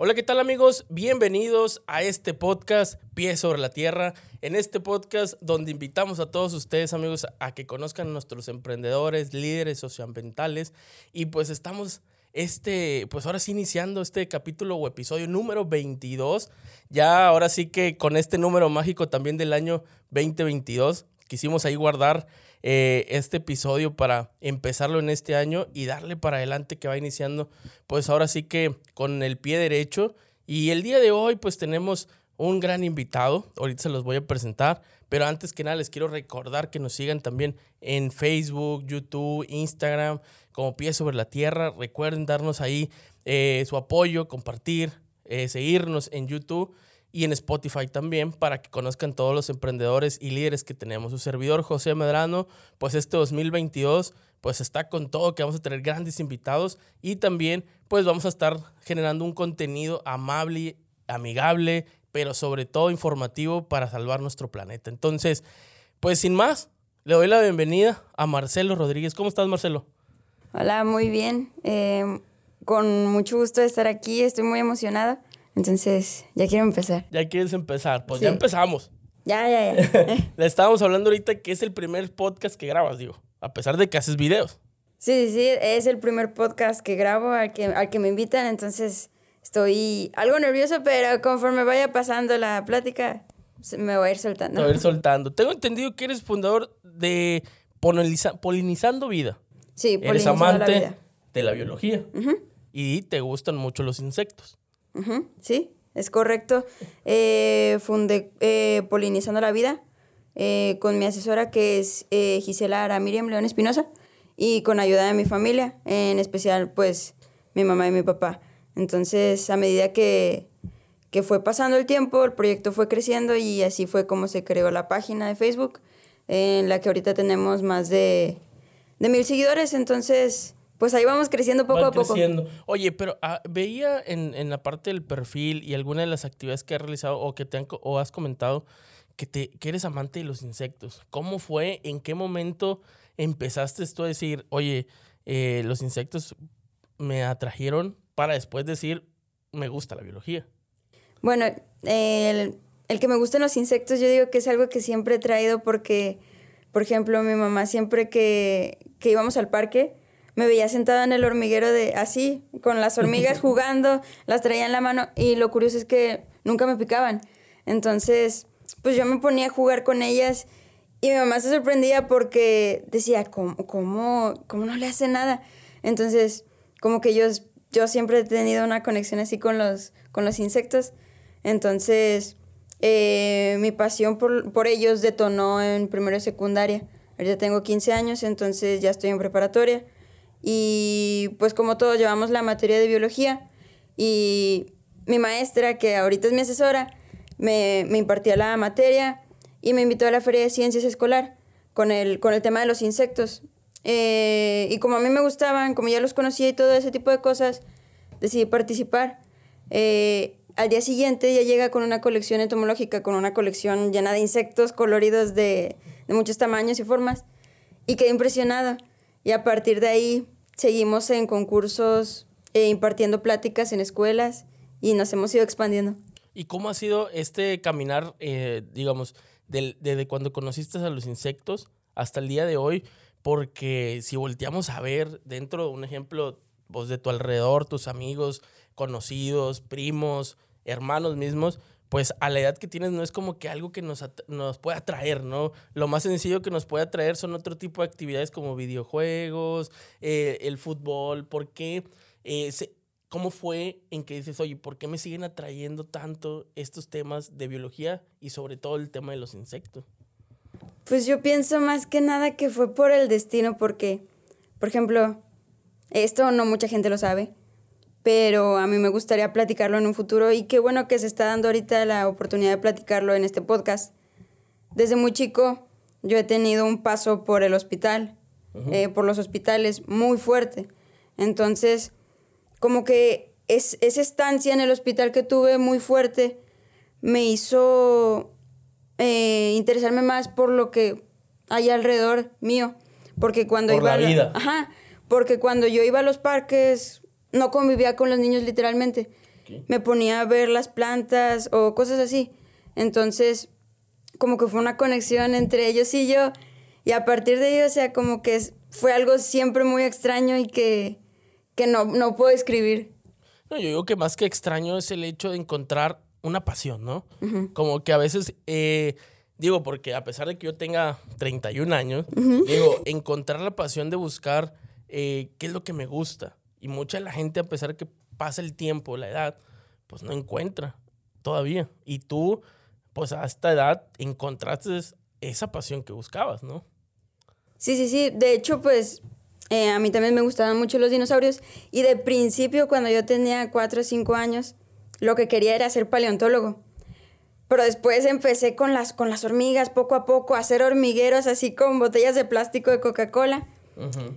Hola, ¿qué tal amigos? Bienvenidos a este podcast Pie sobre la Tierra. En este podcast donde invitamos a todos ustedes amigos a que conozcan a nuestros emprendedores, líderes socioambientales y pues estamos este, pues ahora sí iniciando este capítulo o episodio número 22. Ya ahora sí que con este número mágico también del año 2022 quisimos ahí guardar eh, este episodio para empezarlo en este año y darle para adelante que va iniciando, pues ahora sí que con el pie derecho. Y el día de hoy, pues tenemos un gran invitado, ahorita se los voy a presentar, pero antes que nada les quiero recordar que nos sigan también en Facebook, YouTube, Instagram, como Pie sobre la Tierra. Recuerden darnos ahí eh, su apoyo, compartir, eh, seguirnos en YouTube y en Spotify también para que conozcan todos los emprendedores y líderes que tenemos. Su servidor José Medrano, pues este 2022 pues está con todo, que vamos a tener grandes invitados y también pues vamos a estar generando un contenido amable, amigable, pero sobre todo informativo para salvar nuestro planeta. Entonces, pues sin más, le doy la bienvenida a Marcelo Rodríguez. ¿Cómo estás, Marcelo? Hola, muy bien. Eh, con mucho gusto estar aquí, estoy muy emocionada entonces, ya quiero empezar. Ya quieres empezar. Pues ya empezamos. Ya, ya, ya. Le estábamos hablando ahorita que es el primer podcast que grabas, digo, a pesar de que haces videos. Sí, sí, es el primer podcast que grabo al que, al que me invitan, entonces estoy algo nervioso, pero conforme vaya pasando la plática, me voy a ir soltando. Me voy a ir soltando. Tengo entendido que eres fundador de Polinizando Vida. Sí, Eres amante de la biología y te gustan mucho los insectos sí, es correcto. Eh, fundé eh, Polinizando la Vida eh, con mi asesora que es Gisela Ara Miriam León Espinosa y con ayuda de mi familia, en especial pues mi mamá y mi papá. Entonces, a medida que, que fue pasando el tiempo, el proyecto fue creciendo y así fue como se creó la página de Facebook, en la que ahorita tenemos más de, de mil seguidores. Entonces, pues ahí vamos creciendo poco a poco. Oye, pero ah, veía en, la parte del perfil y alguna de las actividades que has realizado o que te han, o has comentado que, te, que eres amante de los insectos. ¿Cómo fue? ¿En qué momento empezaste esto a decir, oye, eh, los insectos me atrajeron para después decir, me gusta la biología? Bueno, el, el que me gusten los insectos, yo digo que es algo que siempre he traído porque, por ejemplo, mi mamá siempre que, que íbamos al parque, me veía sentada en el hormiguero de así, con las hormigas jugando, las traía en la mano y lo curioso es que nunca me picaban. Entonces, pues yo me ponía a jugar con ellas y mi mamá se sorprendía porque decía, ¿cómo, cómo, cómo no le hace nada? Entonces, como que yo, yo siempre he tenido una conexión así con los, con los insectos. Entonces, eh, mi pasión por, por ellos detonó en primero y secundaria. Ahorita tengo 15 años, entonces ya estoy en preparatoria. Y pues como todos llevamos la materia de biología y mi maestra, que ahorita es mi asesora, me, impartía la materia y me invitó a la Feria de Ciencias Escolar con el, con el tema de los insectos. Eh, y como a mí me gustaban, como ya los conocía y todo ese tipo de cosas, decidí participar. Eh, al día siguiente ya llega con una colección entomológica, con una colección llena de insectos coloridos de, de muchos tamaños y formas. Y quedé impresionada. Y a partir de ahí seguimos en concursos, e impartiendo pláticas en escuelas y nos hemos ido expandiendo. ¿Y cómo ha sido este caminar, eh, digamos, desde cuando conociste a los insectos hasta el día de hoy? Porque si volteamos a ver dentro de un ejemplo vos de tu alrededor, tus amigos, conocidos, primos, hermanos mismos, pues a la edad que tienes no es como que algo que nos, nos pueda atraer, ¿no? Lo más sencillo que nos puede atraer son otro tipo de actividades como videojuegos, eh, el fútbol, ¿por qué? Eh, ¿Cómo fue en que dices, oye, ¿por qué me siguen atrayendo tanto estos temas de biología y sobre todo el tema de los insectos? Pues yo pienso más que nada que fue por el destino, porque, por ejemplo, esto no mucha gente lo sabe, pero a mí me gustaría platicarlo en un futuro y qué bueno que se está dando ahorita la oportunidad de platicarlo en este podcast. Desde muy chico yo he tenido un paso por el hospital, eh, por los hospitales, muy fuerte. Entonces, como que es, esa estancia en el hospital que tuve muy fuerte me hizo eh, interesarme más por lo que hay alrededor mío. Porque cuando por iba la vida. Ajá, porque cuando yo iba a los parques no convivía con los niños literalmente. me ponía a ver las plantas o cosas así. Entonces, como que fue una conexión entre ellos y yo. Y a partir de ello, o sea, como que fue algo siempre muy extraño y que, que no, no puedo escribir. No, yo digo que más que extraño es el hecho de encontrar una pasión, ¿no? Como que a veces, eh, digo, porque a pesar de que yo tenga 31 años, digo, encontrar la pasión de buscar eh, qué es lo que me gusta. Y mucha de la gente, a pesar que pasa el tiempo, la edad, pues no encuentra todavía. Y tú, pues a esta edad, encontraste esa pasión que buscabas, ¿no? Sí, sí, sí. De hecho, pues eh, a mí también me gustaban mucho los dinosaurios. Y de principio, cuando yo tenía 4 o 5 años, lo que quería era ser paleontólogo. Pero después empecé con las, con las hormigas, poco a poco, a hacer hormigueros así con botellas de plástico de Coca-Cola.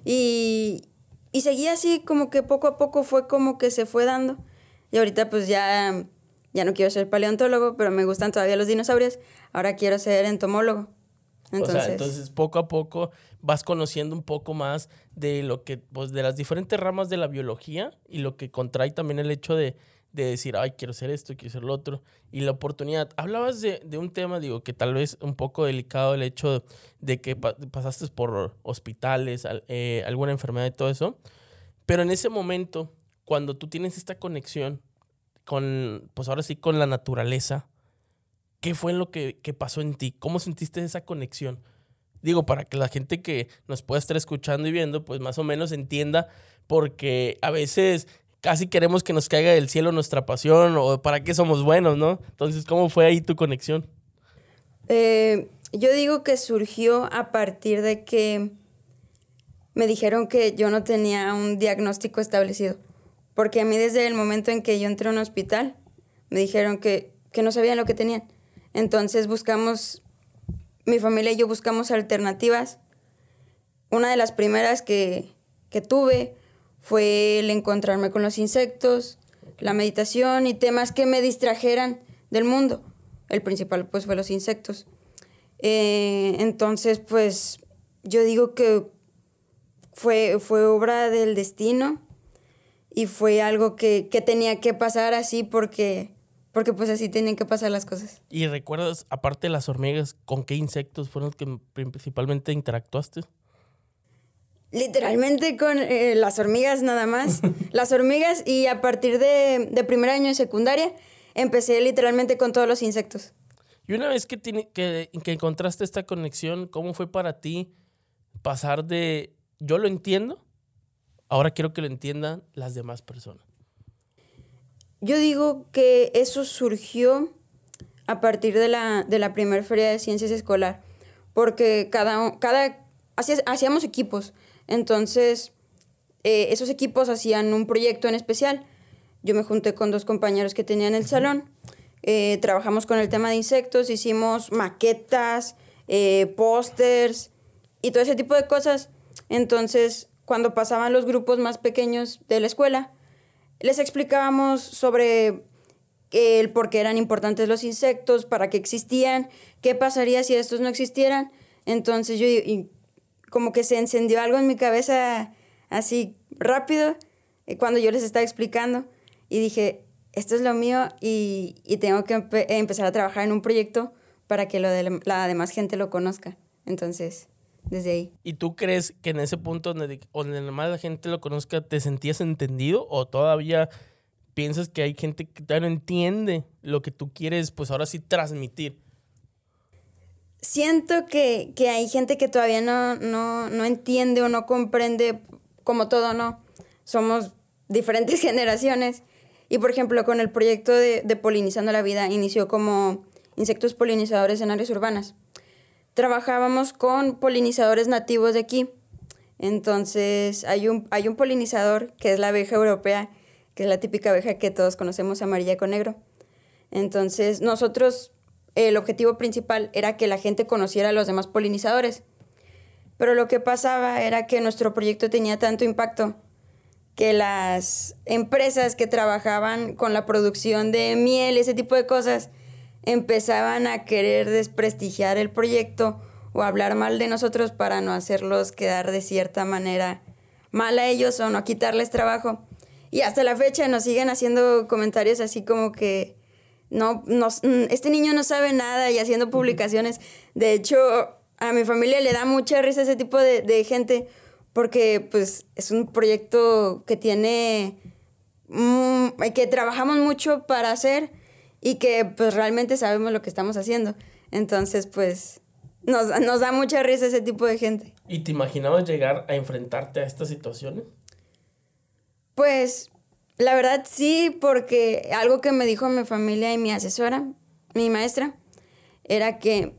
y, y seguí así, como que poco a poco fue como que se fue dando. Y ahorita pues ya, ya no quiero ser paleontólogo, pero me gustan todavía los dinosaurios. Ahora quiero ser entomólogo. Entonces, o sea, entonces poco a poco vas conociendo un poco más de lo que, pues de las diferentes ramas de la biología y lo que contrae también el hecho de, de decir, ay, quiero ser esto, quiero ser lo otro, y la oportunidad. Hablabas de, de, un tema, digo, que tal vez un poco delicado el hecho de que pasaste por hospitales, eh, alguna enfermedad y todo eso, pero en ese momento, cuando tú tienes esta conexión con, pues ahora sí, con la naturaleza, ¿qué fue lo que, que pasó en ti? ¿Cómo sentiste esa conexión? Digo, para que la gente que nos pueda estar escuchando y viendo, pues más o menos entienda, porque a veces casi queremos que nos caiga del cielo nuestra pasión o para qué somos buenos, ¿no? Entonces, ¿cómo fue ahí tu conexión? Eh, yo digo que surgió a partir de que me dijeron que yo no tenía un diagnóstico establecido. Porque a mí desde el momento en que yo entré a un hospital, me dijeron que, que no sabían lo que tenían. Entonces buscamos, mi familia y yo buscamos alternativas. Una de las primeras que, que tuve fue el encontrarme con los insectos, la meditación y temas que me distrajeran del mundo. El principal pues fue los insectos. Eh, entonces pues yo digo que fue, fue obra del destino y fue algo que, que tenía que pasar así porque, porque pues así tenían que pasar las cosas. ¿Y recuerdas, aparte de las hormigas, con qué insectos fueron los que principalmente interactuaste? Literalmente con eh, las hormigas nada más. las hormigas y a partir de, de, primer año de secundaria empecé literalmente con todos los insectos. Y una vez que, tiene, que, que encontraste esta conexión, ¿cómo fue para ti pasar de yo lo entiendo, ahora quiero que lo entiendan las demás personas? Yo digo que eso surgió a partir de la, de la primera feria de ciencias escolar, porque cada, cada hacíamos equipos entonces, eh, esos equipos hacían un proyecto en especial. Yo me junté con dos compañeros que tenían el salón. Eh, trabajamos con el tema de insectos, hicimos maquetas, eh, pósters y todo ese tipo de cosas. Entonces, cuando pasaban los grupos más pequeños de la escuela, les explicábamos sobre el por qué eran importantes los insectos, para qué existían, qué pasaría si estos no existieran. Entonces yo como que se encendió algo en mi cabeza así rápido eh, cuando yo les estaba explicando y dije, esto es lo mío y, tengo que empezar a trabajar en un proyecto para que lo de la demás gente lo conozca. Entonces, desde ahí. ¿Y tú crees que en ese punto donde, donde la más gente lo conozca, te sentías entendido o todavía piensas que hay gente que todavía no entiende lo que tú quieres, pues ahora sí transmitir? Siento que, hay gente que todavía no, no, entiende o no comprende como todo, ¿no? Somos diferentes generaciones. Y por ejemplo, con el proyecto de, Polinizando la Vida, inició como insectos polinizadores en áreas urbanas. Trabajábamos con polinizadores nativos de aquí. Entonces, hay un, hay un polinizador que es la abeja europea, que es la típica abeja que todos conocemos, amarilla con negro. Entonces, nosotros el objetivo principal era que la gente conociera a los demás polinizadores. Pero lo que pasaba era que nuestro proyecto tenía tanto impacto que las empresas que trabajaban con la producción de miel, ese tipo de cosas, empezaban a querer desprestigiar el proyecto o hablar mal de nosotros para no hacerlos quedar de cierta manera mal a ellos o no quitarles trabajo. Y hasta la fecha nos siguen haciendo comentarios así como que no, mm, este niño no sabe nada y haciendo publicaciones. De hecho, a mi familia le da mucha risa ese tipo de, de gente porque pues es un proyecto que tiene, mm, que trabajamos mucho para hacer y que pues realmente sabemos lo que estamos haciendo. Entonces pues nos, nos da mucha risa ese tipo de gente. ¿Y te imaginabas llegar a enfrentarte a estas situaciones? Pues la verdad sí, porque algo que me dijo mi familia y mi asesora, mi maestra, era que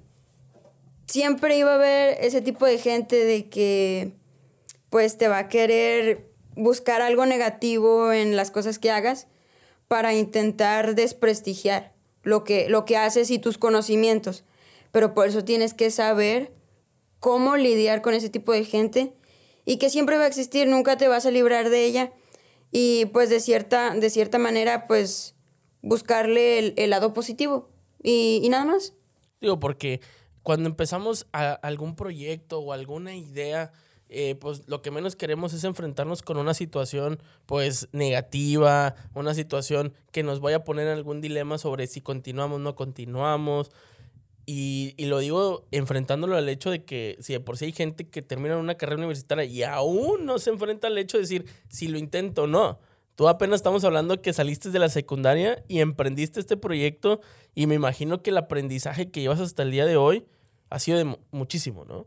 siempre iba a haber ese tipo de gente de que pues te va a querer buscar algo negativo en las cosas que hagas para intentar desprestigiar lo que, lo que haces y tus conocimientos. Pero por eso tienes que saber cómo lidiar con ese tipo de gente y que siempre va a existir, nunca te vas a librar de ella y pues de cierta, de cierta manera pues buscarle el, lado positivo y, nada más. Digo, porque cuando empezamos a algún proyecto o alguna idea, eh, pues lo que menos queremos es enfrentarnos con una situación pues negativa, una situación que nos vaya a poner algún dilema sobre si continuamos o no continuamos. Y, y, lo digo enfrentándolo al hecho de que si de por sí hay gente que termina una carrera universitaria y aún no se enfrenta al hecho de decir si lo intento o no. Tú apenas estamos hablando que saliste de la secundaria y emprendiste este proyecto y me imagino que el aprendizaje que llevas hasta el día de hoy ha sido de muchísimo, ¿no?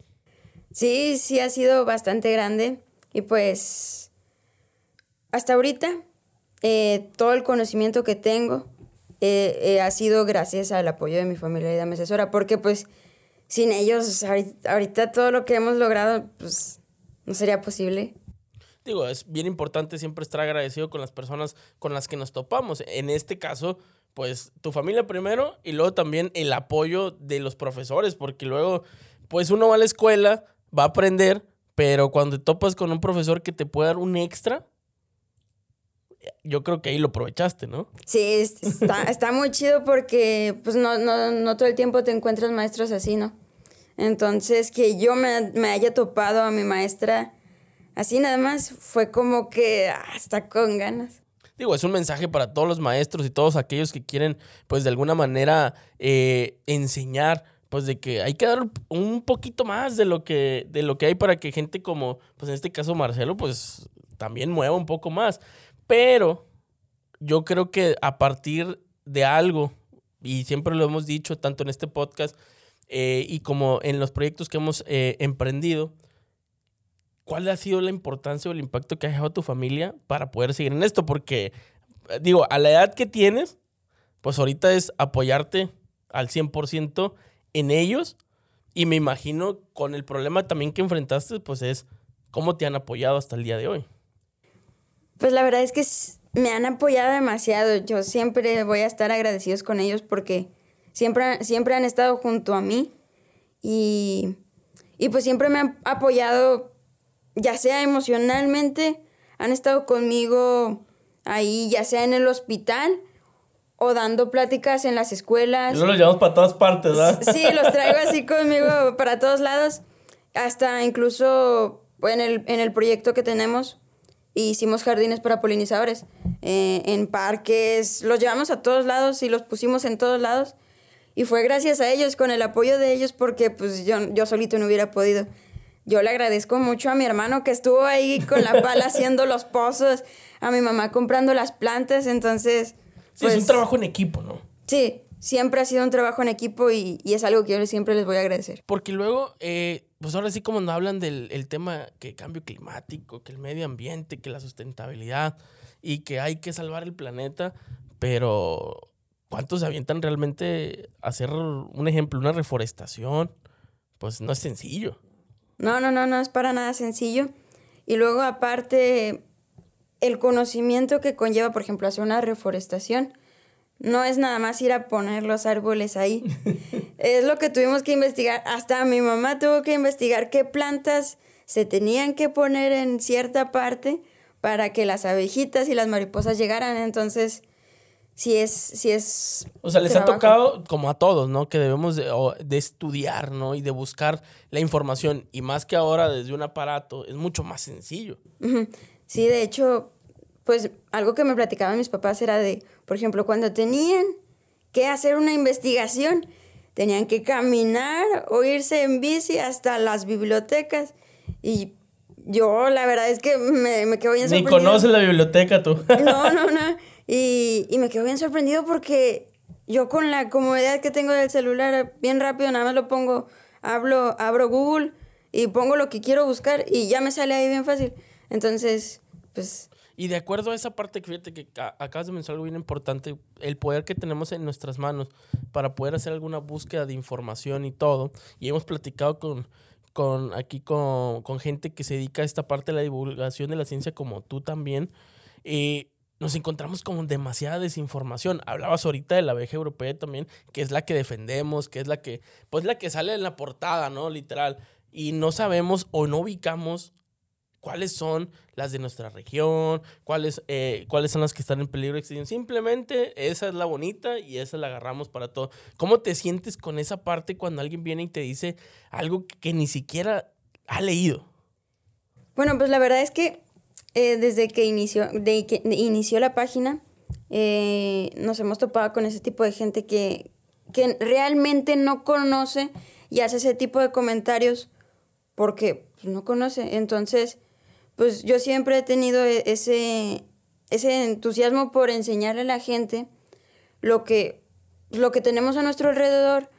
Sí, sí ha sido bastante grande y pues hasta ahorita eh, todo el conocimiento que tengo eh, eh, ha sido gracias al apoyo de mi familia y de mi asesora, porque pues sin ellos ahorita, todo lo que hemos logrado pues no sería posible. Digo, es bien importante siempre estar agradecido con las personas con las que nos topamos. En este caso, pues tu familia primero y luego también el apoyo de los profesores, porque luego, pues uno va a la escuela, va a aprender, pero cuando te topas con un profesor que te puede dar un extra, yo creo que ahí lo aprovechaste, ¿no? Sí, está, está muy chido porque pues no, no, no, todo el tiempo te encuentras maestros así, ¿no? Entonces, que yo me, me haya topado a mi maestra así nada más, fue como que hasta con ganas. Digo, es un mensaje para todos los maestros y todos aquellos que quieren, pues de alguna manera, eh, enseñar, pues de que hay que dar un poquito más de lo que, de lo que hay para que gente como, pues en este caso Marcelo, pues también mueva un poco más. Pero yo creo que a partir de algo, y siempre lo hemos dicho tanto en este podcast eh, y como en los proyectos que hemos eh, emprendido, ¿cuál ha sido la importancia o el impacto que ha dejado tu familia para poder seguir en esto? Porque, digo, a la edad que tienes, pues ahorita es apoyarte al 100% en ellos. Y me imagino con el problema también que enfrentaste, pues es cómo te han apoyado hasta el día de hoy. Pues la verdad es que me han apoyado demasiado. Yo siempre voy a estar agradecidos con ellos porque siempre, siempre han estado junto a mí y, y pues siempre me han apoyado, ya sea emocionalmente, han estado conmigo ahí, ya sea en el hospital o dando pláticas en las escuelas. Yo los llevamos para todas partes, ¿verdad? Sí, los traigo así conmigo para todos lados, hasta incluso en el, en el proyecto que tenemos hicimos jardines para polinizadores eh, en parques, los llevamos a todos lados y los pusimos en todos lados. Y fue gracias a ellos, con el apoyo de ellos, porque pues yo, yo solito no hubiera podido. Yo le agradezco mucho a mi hermano que estuvo ahí con la pala haciendo los pozos, a mi mamá comprando las plantas, entonces... sí, es un pues, trabajo en equipo, ¿no? Sí, siempre ha sido un trabajo en equipo y, y, es algo que yo siempre les voy a agradecer. Porque luego, eh, pues ahora sí como nos hablan del el tema que cambio climático, que el medio ambiente, que la sustentabilidad y que hay que salvar el planeta, pero ¿cuántos se avientan realmente a hacer un ejemplo, una reforestación? Pues no es sencillo. No, no, no, no es para nada sencillo. Y luego aparte, el conocimiento que conlleva, por ejemplo, hacer una reforestación, no es nada más ir a poner los árboles ahí. es lo que tuvimos que investigar. Hasta mi mamá tuvo que investigar qué plantas se tenían que poner en cierta parte para que las abejitas y las mariposas llegaran. Entonces, sí es, sí es. O sea, les ha tocado, como a todos, ¿no? Que debemos de, de, estudiar, ¿no? Y de buscar la información. Y más que ahora desde un aparato, es mucho más sencillo. Sí, de hecho, pues algo que me platicaban mis papás era de, por ejemplo, cuando tenían que hacer una investigación, tenían que caminar o irse en bici hasta las bibliotecas. Y yo, la verdad es que me, me quedo bien sorprendido. Ni conoces la biblioteca tú. No, no, no. Y, y me quedo bien sorprendido porque yo con la comodidad que tengo del celular, bien rápido, nada más lo pongo, hablo, abro Google y pongo lo que quiero buscar y ya me sale ahí bien fácil. Entonces, pues... Y de acuerdo a esa parte fíjate que acabas de mencionar algo bien importante, el poder que tenemos en nuestras manos para poder hacer alguna búsqueda de información y todo. Y hemos platicado con, con aquí con, con gente que se dedica a esta parte de la divulgación de la ciencia como tú también. Eh, nos encontramos con demasiada desinformación. Hablabas ahorita de la abeja europea también, que es la que defendemos, que es la que, pues la que sale en la portada, ¿no? Literal. Y no sabemos o no ubicamos cuáles son las de nuestra región, cuáles, eh, cuáles son las que están en peligro extinción. Simplemente esa es la bonita y esa la agarramos para todo. ¿Cómo te sientes con esa parte cuando alguien viene y te dice algo que ni siquiera ha leído? Bueno, pues la verdad es que eh, desde que inició, de que inició la página, eh, nos hemos topado con ese tipo de gente que, que realmente no conoce y hace ese tipo de comentarios porque no conoce. Entonces, pues yo siempre he tenido e-, ese, ese entusiasmo por enseñarle a la gente lo que, lo que tenemos a nuestro alrededor.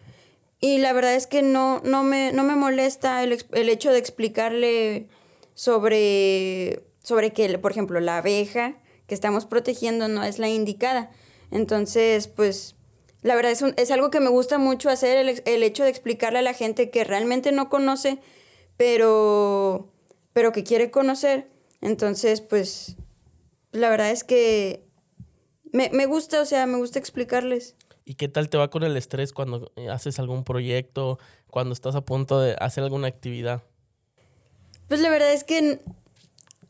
Y la verdad es que no, no, me, no me molesta el, el hecho de explicarle sobre sobre que, por ejemplo, la abeja que estamos protegiendo no es la indicada. Entonces, pues, la verdad es, es algo que me gusta mucho hacer, el, el, hecho de explicarle a la gente que realmente no conoce, pero, pero que quiere conocer. Entonces, pues, la verdad es que me, me gusta, o sea, me gusta explicarles. ¿Y qué tal te va con el estrés cuando eh, haces algún proyecto, cuando estás a punto de hacer alguna actividad? Pues la verdad es que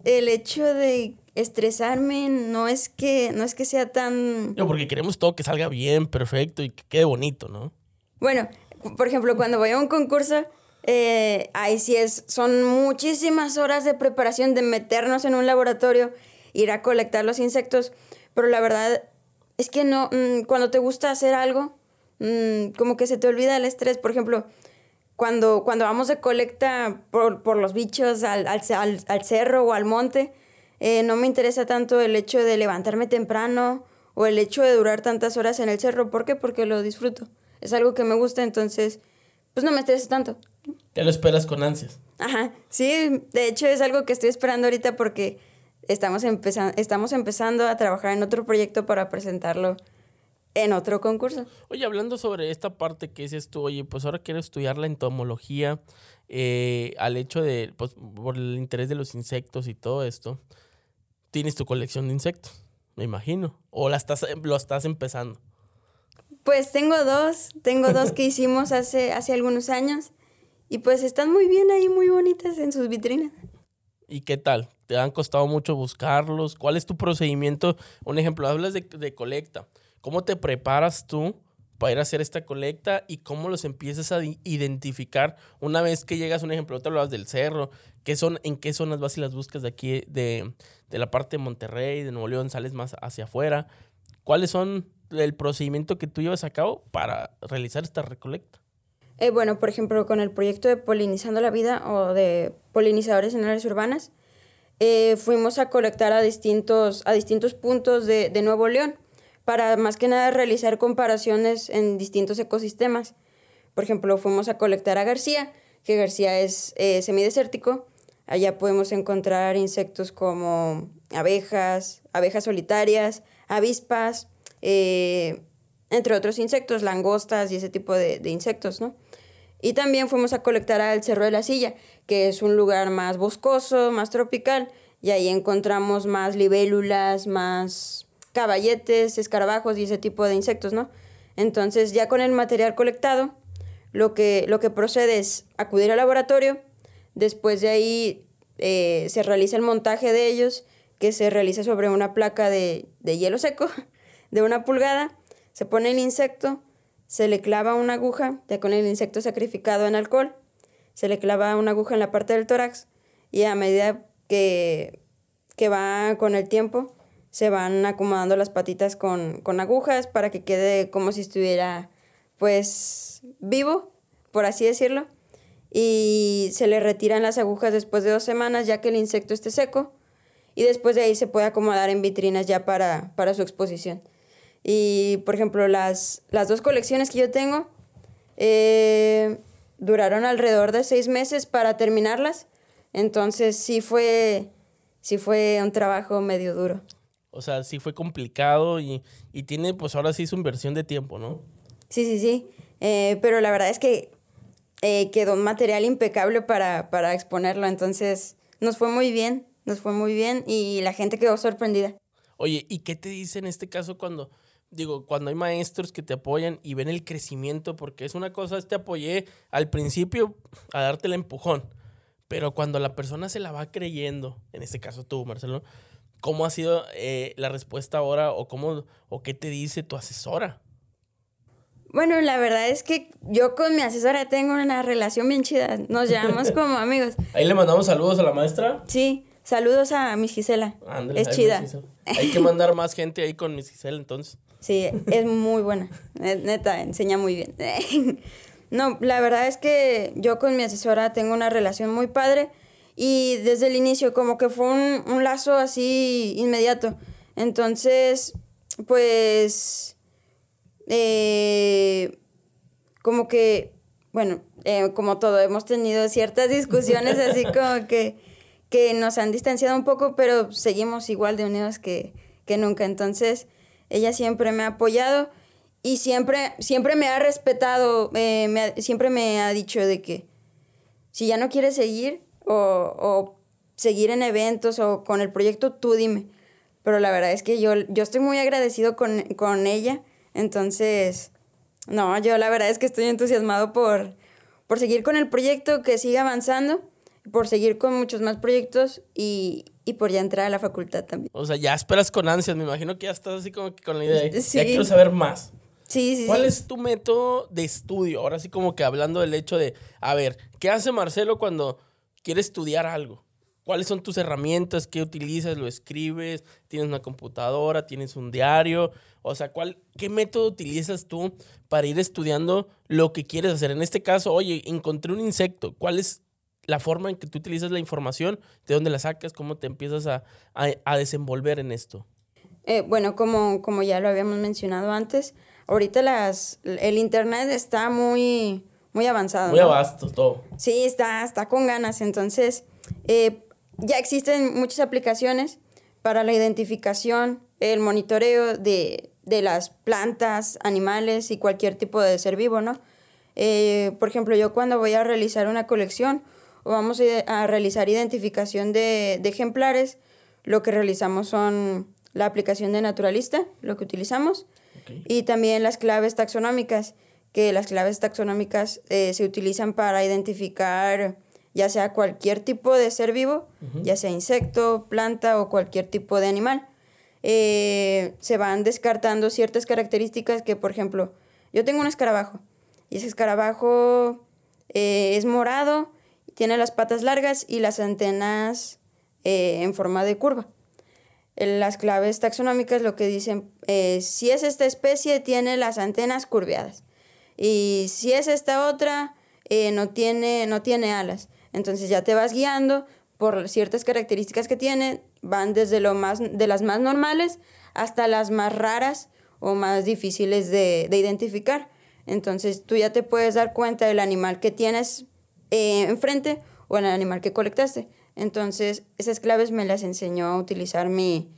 el hecho de estresarme no es que no es que sea tan no, porque queremos todo que salga bien, perfecto y que quede bonito, ¿no? Bueno, por ejemplo, cuando voy a un concurso, eh, ahí sí es, son muchísimas horas de preparación de meternos en un laboratorio, ir a colectar los insectos, pero la verdad es que no, mm, cuando te gusta hacer algo, mm, como que se te olvida el estrés. Por ejemplo, cuando, cuando vamos de colecta por, por los bichos al, al, al, cerro o al monte, eh, no me interesa tanto el hecho de levantarme temprano o el hecho de durar tantas horas en el cerro. ¿Por qué? Porque lo disfruto. Es algo que me gusta, entonces, pues no me estresa tanto. Te lo esperas con ansias. Ajá, sí, de hecho es algo que estoy esperando ahorita porque estamos, empezando estamos empezando a trabajar en otro proyecto para presentarlo en otro concurso. Oye, hablando sobre esta parte que dices tú, oye, pues ahora quiero estudiar la entomología, eh, al hecho de, pues, por el interés de los insectos y todo esto, tienes tu colección de insectos, me imagino, o la estás, lo estás empezando. Pues tengo dos, tengo dos que hicimos hace, hace algunos años y pues están muy bien ahí, muy bonitas en sus vitrinas. ¿Y qué tal? ¿Te han costado mucho buscarlos? ¿Cuál es tu procedimiento? Un ejemplo, hablas de, de colecta. ¿Cómo te preparas tú para ir a hacer esta colecta y cómo los empiezas a identificar una vez que llegas, un ejemplo, te hablabas del cerro, ¿qué son, en qué zonas vas y las buscas de aquí, de, la parte de Monterrey, de Nuevo León, sales más hacia afuera? ¿Cuáles son el procedimiento que tú llevas a cabo para realizar esta recolecta? Eh, bueno, por ejemplo, con el proyecto de Polinizando la Vida o de polinizadores en áreas urbanas, eh, fuimos a colectar a distintos, a distintos puntos de, de Nuevo León para más que nada realizar comparaciones en distintos ecosistemas. Por ejemplo, fuimos a colectar a García, que García es eh, semidesértico. Allá podemos encontrar insectos como abejas, abejas solitarias, avispas, eh, entre otros insectos, langostas y ese tipo de, insectos, ¿no? Y también fuimos a colectar al Cerro de la Silla, que es un lugar más boscoso, más tropical, y ahí encontramos más libélulas, más caballetes, escarabajos y ese tipo de insectos, ¿no? Entonces, ya con el material colectado, lo que, lo que procede es acudir al laboratorio, después de ahí eh, se realiza el montaje de ellos, que se realiza sobre una placa de, de hielo seco de una pulgada, se pone el insecto, se le clava una aguja, ya con el insecto sacrificado en alcohol, se le clava una aguja en la parte del tórax y a medida que, que va con el tiempo, se van acomodando las patitas con, con agujas para que quede como si estuviera pues vivo, por así decirlo. Y se le retiran las agujas después de dos semanas ya que el insecto esté seco. Y después de ahí se puede acomodar en vitrinas ya para, para su exposición. Y por ejemplo, las, las dos colecciones que yo tengo eh, duraron alrededor de seis meses para terminarlas. Entonces sí fue, sí fue un trabajo medio duro. O sea, sí fue complicado y, tiene, pues ahora sí su inversión de tiempo, ¿no? Sí, sí, sí. Eh, pero la verdad es que eh, quedó un material impecable para, para exponerlo. Entonces, nos fue muy bien, nos fue muy bien y la gente quedó sorprendida. Oye, ¿y qué te dice en este caso cuando, digo, cuando hay maestros que te apoyan y ven el crecimiento? Porque es una cosa, te apoyé al principio a darte el empujón, pero cuando la persona se la va creyendo, en este caso tú, Marcelo, ¿Cómo ha sido eh, la respuesta ahora o cómo o qué te dice tu asesora? Bueno, la verdad es que yo con mi asesora tengo una relación bien chida. Nos llamamos como amigos. Ahí le mandamos saludos a la maestra. Sí, saludos a Miss Gisela. es chida. Hay que mandar más gente ahí con Miss Gisela entonces. Sí, es muy buena. Neta, enseña muy bien. No, la verdad es que yo con mi asesora tengo una relación muy padre y desde el inicio como que fue un, lazo así inmediato. Entonces, pues, eh, como que, bueno, eh, como todo, hemos tenido ciertas discusiones así como que, que nos han distanciado un poco, pero seguimos igual de unidos que, que nunca. Entonces, ella siempre me ha apoyado y siempre, siempre me ha respetado, eh, siempre me ha dicho de que si ya no quieres seguir, o, seguir en eventos o con el proyecto, tú dime. Pero la verdad es que yo, yo estoy muy agradecido con, ella. Entonces, no, yo la verdad es que estoy entusiasmado por, por seguir con el proyecto, que siga avanzando, por seguir con muchos más proyectos y, por ya entrar a la facultad también. O sea, ya esperas con ansias, me imagino que ya estás así como que con la idea de, ya quiero saber más. Sí, sí, ¿Cuál es tu método de estudio? Ahora sí como que hablando del hecho de, a ver, ¿qué hace Marcelo cuando quieres estudiar algo. ¿Cuáles son tus herramientas? ¿Qué utilizas? ¿Lo escribes? ¿Tienes una computadora? ¿Tienes un diario? O sea, ¿cuál, ¿qué método utilizas tú para ir estudiando lo que quieres hacer? En este caso, oye, encontré un insecto. ¿Cuál es la forma en que tú utilizas la información? ¿De dónde la sacas? ¿Cómo te empiezas a, desenvolver en esto? Eh, bueno, como, como ya lo habíamos mencionado antes, ahorita las, el Internet está muy muy avanzado. Muy vasto todo. Sí, está, está con ganas. Entonces, eh, ya existen muchas aplicaciones para la identificación, el monitoreo de, las plantas, animales y cualquier tipo de ser vivo, ¿no? Eh, por ejemplo, yo cuando voy a realizar una colección o vamos a realizar identificación de, ejemplares, lo que realizamos son la aplicación de naturalista, lo que utilizamos, y también las claves taxonómicas que las claves taxonómicas eh, se utilizan para identificar ya sea cualquier tipo de ser vivo, ya sea insecto, planta o cualquier tipo de animal. Eh, se van descartando ciertas características que, por ejemplo, yo tengo un escarabajo y ese escarabajo eh, es morado, tiene las patas largas y las antenas en forma de curva. Las claves taxonómicas lo que dicen, si es esta especie, tiene las antenas curveadas. Y si es esta otra, eh, no, tiene, no tiene alas. Entonces ya te vas guiando por ciertas características que tiene, van desde lo más, de las más normales hasta las más raras o más difíciles de, identificar. Entonces tú ya te puedes dar cuenta del animal que tienes eh, enfrente o el animal que colectaste. Entonces esas claves me las enseñó a utilizar mi,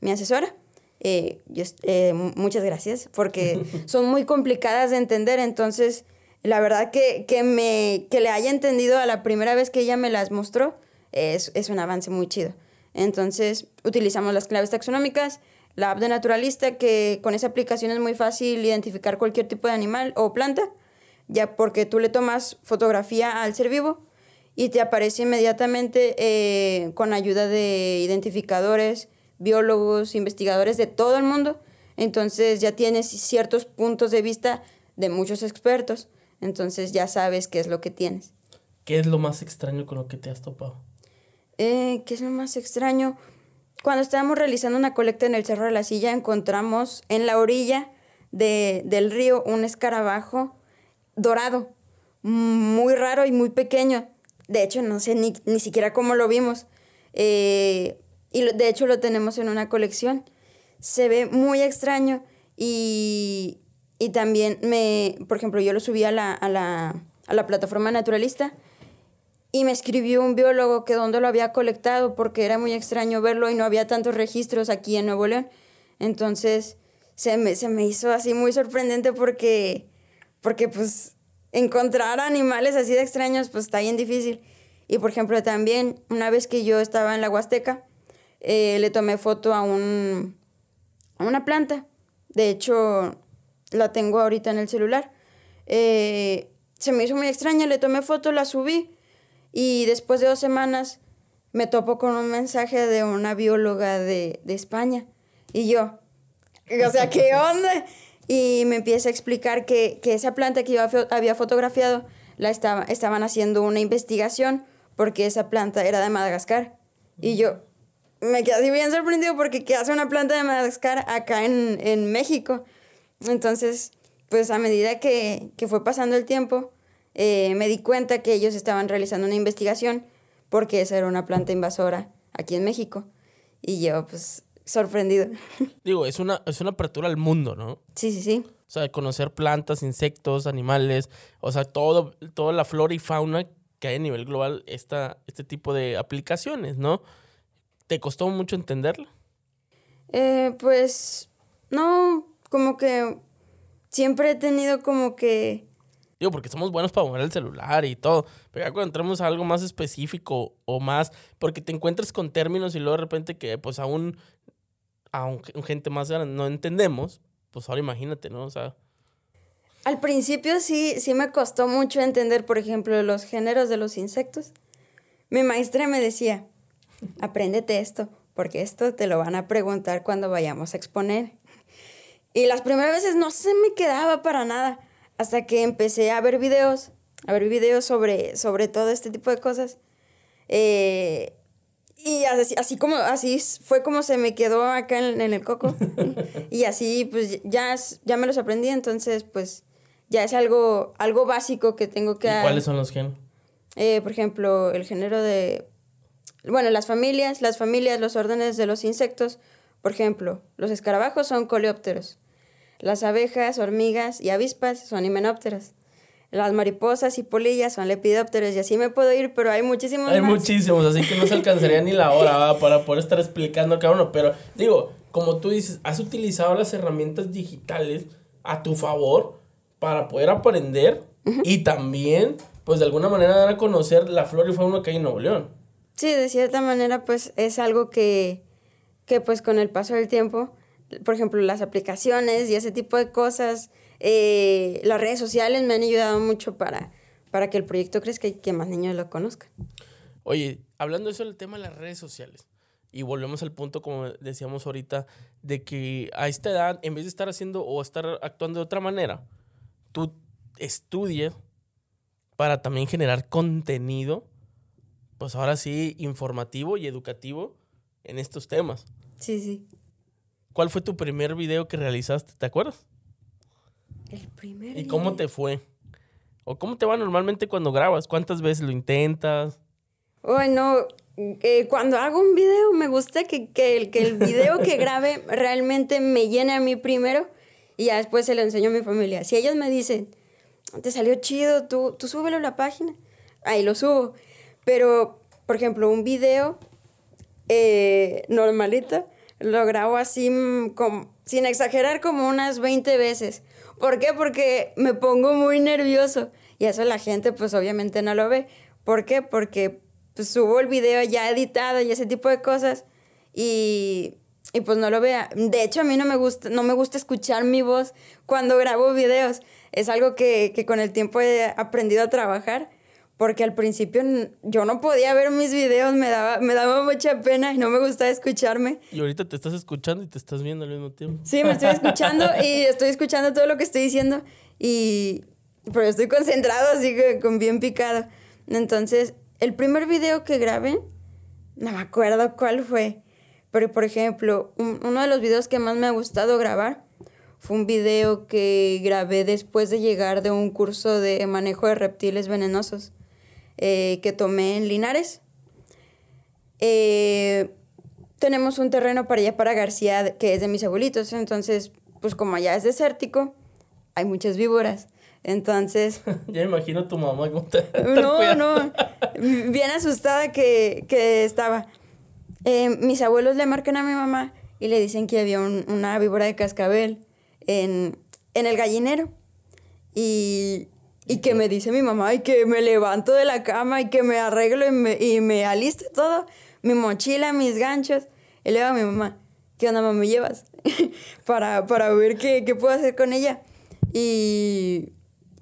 mi asesora. Eh, eh, muchas gracias, porque son muy complicadas de entender, entonces la verdad que, que, me, que le haya entendido a la primera vez que ella me las mostró es, es un avance muy chido. Entonces utilizamos las claves taxonómicas, la app de naturalista, que con esa aplicación es muy fácil identificar cualquier tipo de animal o planta, ya porque tú le tomas fotografía al ser vivo y te aparece inmediatamente eh, con ayuda de identificadores, biólogos, investigadores de todo el mundo. Entonces ya tienes ciertos puntos de vista de muchos expertos. Entonces ya sabes qué es lo que tienes. ¿Qué es lo más extraño con lo que te has topado? Eh, ¿Qué es lo más extraño? cuando estábamos realizando una colecta en el Cerro de la Silla, encontramos en la orilla de, del río un escarabajo dorado, muy raro y muy pequeño. De hecho, no sé ni, ni siquiera cómo lo vimos. Eh, y de hecho lo tenemos en una colección. Se ve muy extraño y, y también me, por ejemplo, yo lo subí a la, a la, a la plataforma naturalista y me escribió un biólogo que dónde lo había colectado porque era muy extraño verlo y no había tantos registros aquí en Nuevo León. Entonces se me, se me hizo así muy sorprendente porque, porque pues encontrar animales así de extraños pues está bien difícil. Y por ejemplo también una vez que yo estaba en la Huasteca, eh, le tomé foto a, un, a una planta. De hecho, la tengo ahorita en el celular. Eh, se me hizo muy extraña, le tomé foto, la subí y después de dos semanas me topo con un mensaje de una bióloga de, España. Y yo, o sea, ¿qué onda? Y me empieza a explicar que, esa planta que yo había fotografiado, la estaba, estaban haciendo una investigación porque esa planta era de Madagascar. Y yo me quedé así bien sorprendido porque ¿qué hace una planta de Madagascar acá en, en México? Entonces, pues a medida que, que fue pasando el tiempo, eh, me di cuenta que ellos estaban realizando una investigación porque esa era una planta invasora aquí en México. Y yo, pues, sorprendido. Digo, es una, es una apertura al mundo, ¿no? Sí, sí, sí. O sea, conocer plantas, insectos, animales, o sea, todo, toda la flora y fauna que hay a nivel global, esta, este tipo de aplicaciones, ¿no? ¿Te costó mucho entenderlo? Eh, pues, no, como que siempre he tenido como que Digo, porque somos buenos para mover el celular y todo. Pero ya cuando entramos a algo más específico o más, porque te encuentras con términos y luego de repente que pues aún, a gente más grande no entendemos, pues ahora imagínate, ¿no? O sea... Al principio sí, sí me costó mucho entender, por ejemplo, los géneros de los insectos. Mi maestra me decía, apréndete esto, porque esto te lo van a preguntar cuando vayamos a exponer. Y las primeras veces no se me quedaba para nada hasta que empecé a ver videos, a ver videos sobre, sobre todo este tipo de cosas. Eh, y así, así, como, así fue como se me quedó acá en, el coco. y así, pues, ya, ya me los aprendí, entonces, pues, ya es algo, algo básico que tengo que... ¿Y cuáles son los géneros? Eh, por ejemplo, el género de... Bueno, las familias, las familias, los órdenes de los insectos. Por ejemplo, los escarabajos son coleópteros. Las abejas, hormigas y avispas son himenópteras. Las mariposas y polillas son lepidópteros y así me puedo ir, pero hay muchísimos Hay muchísimos, así que no se alcanzaría ni la hora para poder estar explicando cada uno. Pero digo, como tú dices, has utilizado las herramientas digitales a tu favor para poder aprender y también, pues de alguna manera dar a conocer la flora y fauna que hay en Nuevo León. Sí, de cierta manera, pues es algo que, que pues con el paso del tiempo por ejemplo, las aplicaciones y ese tipo de cosas. Eh, las redes sociales me han ayudado mucho para, para que el proyecto crezca y que más niños lo conozcan. Oye, hablando de eso del tema de las redes sociales, y volvemos al punto, como decíamos ahorita, de que a esta edad, en vez de estar haciendo o estar actuando de otra manera, tú estudias para también generar contenido, pues ahora sí, informativo y educativo en estos temas. Sí, sí. ¿Cuál fue tu primer video que realizaste? ¿Te acuerdas? ¿Y cómo te fue? ¿O cómo te va normalmente cuando grabas? ¿Cuántas veces lo intentas? Bueno, eh, cuando hago un video me gusta que, el, que el video que grabe realmente me llene a mí primero y ya después se lo enseño a mi familia. Si ellos me dicen, te salió chido, tú, tú súbelo a la página, ahí lo subo. Pero, por ejemplo, un video eh, normalito, lo grabo así, mm, sin exagerar, como unas 20 veces. ¿Por qué? Porque me pongo muy nervioso. Y eso la gente, pues obviamente no lo ve. ¿Por qué? Porque pues, subo el video ya editado y ese tipo de cosas. Y, y pues no lo vea. De hecho, a mí no me gusta, no me gusta escuchar mi voz cuando grabo videos. Es algo que, que con el tiempo he aprendido a trabajar porque al principio yo no podía ver mis videos, me daba, me daba mucha pena y no me gustaba escucharme. Y ahorita te estás escuchando y te estás viendo al mismo tiempo. Sí, me estoy escuchando y estoy escuchando todo lo que estoy diciendo y pero estoy concentrado así que con bien picado. Entonces, el primer video que grabé, no me acuerdo cuál fue, Pero, por ejemplo, uno de los videos que más me ha gustado grabar fue un video que grabé después de llegar de un curso de manejo de reptiles venenosos eh, que tomé en Linares. Eh, tenemos un terreno para allá, para García, que es de mis abuelitos. Entonces, pues como allá es desértico, hay muchas víboras. Entonces... ya me imagino tu mamá cómo te... no, no. Bien asustada que, que estaba. Eh, mis abuelos le marcan a mi mamá y le dicen que había una víbora de cascabel en, en el gallinero. Y, y, que me dice mi mamá y que me levanto de la cama y que me arreglo y me, y me aliste todo mi mochila, mis ganchos. Y le digo a mi mamá, ¿qué onda, mamá, me llevas? para, para ver qué, qué, puedo hacer con ella. Y,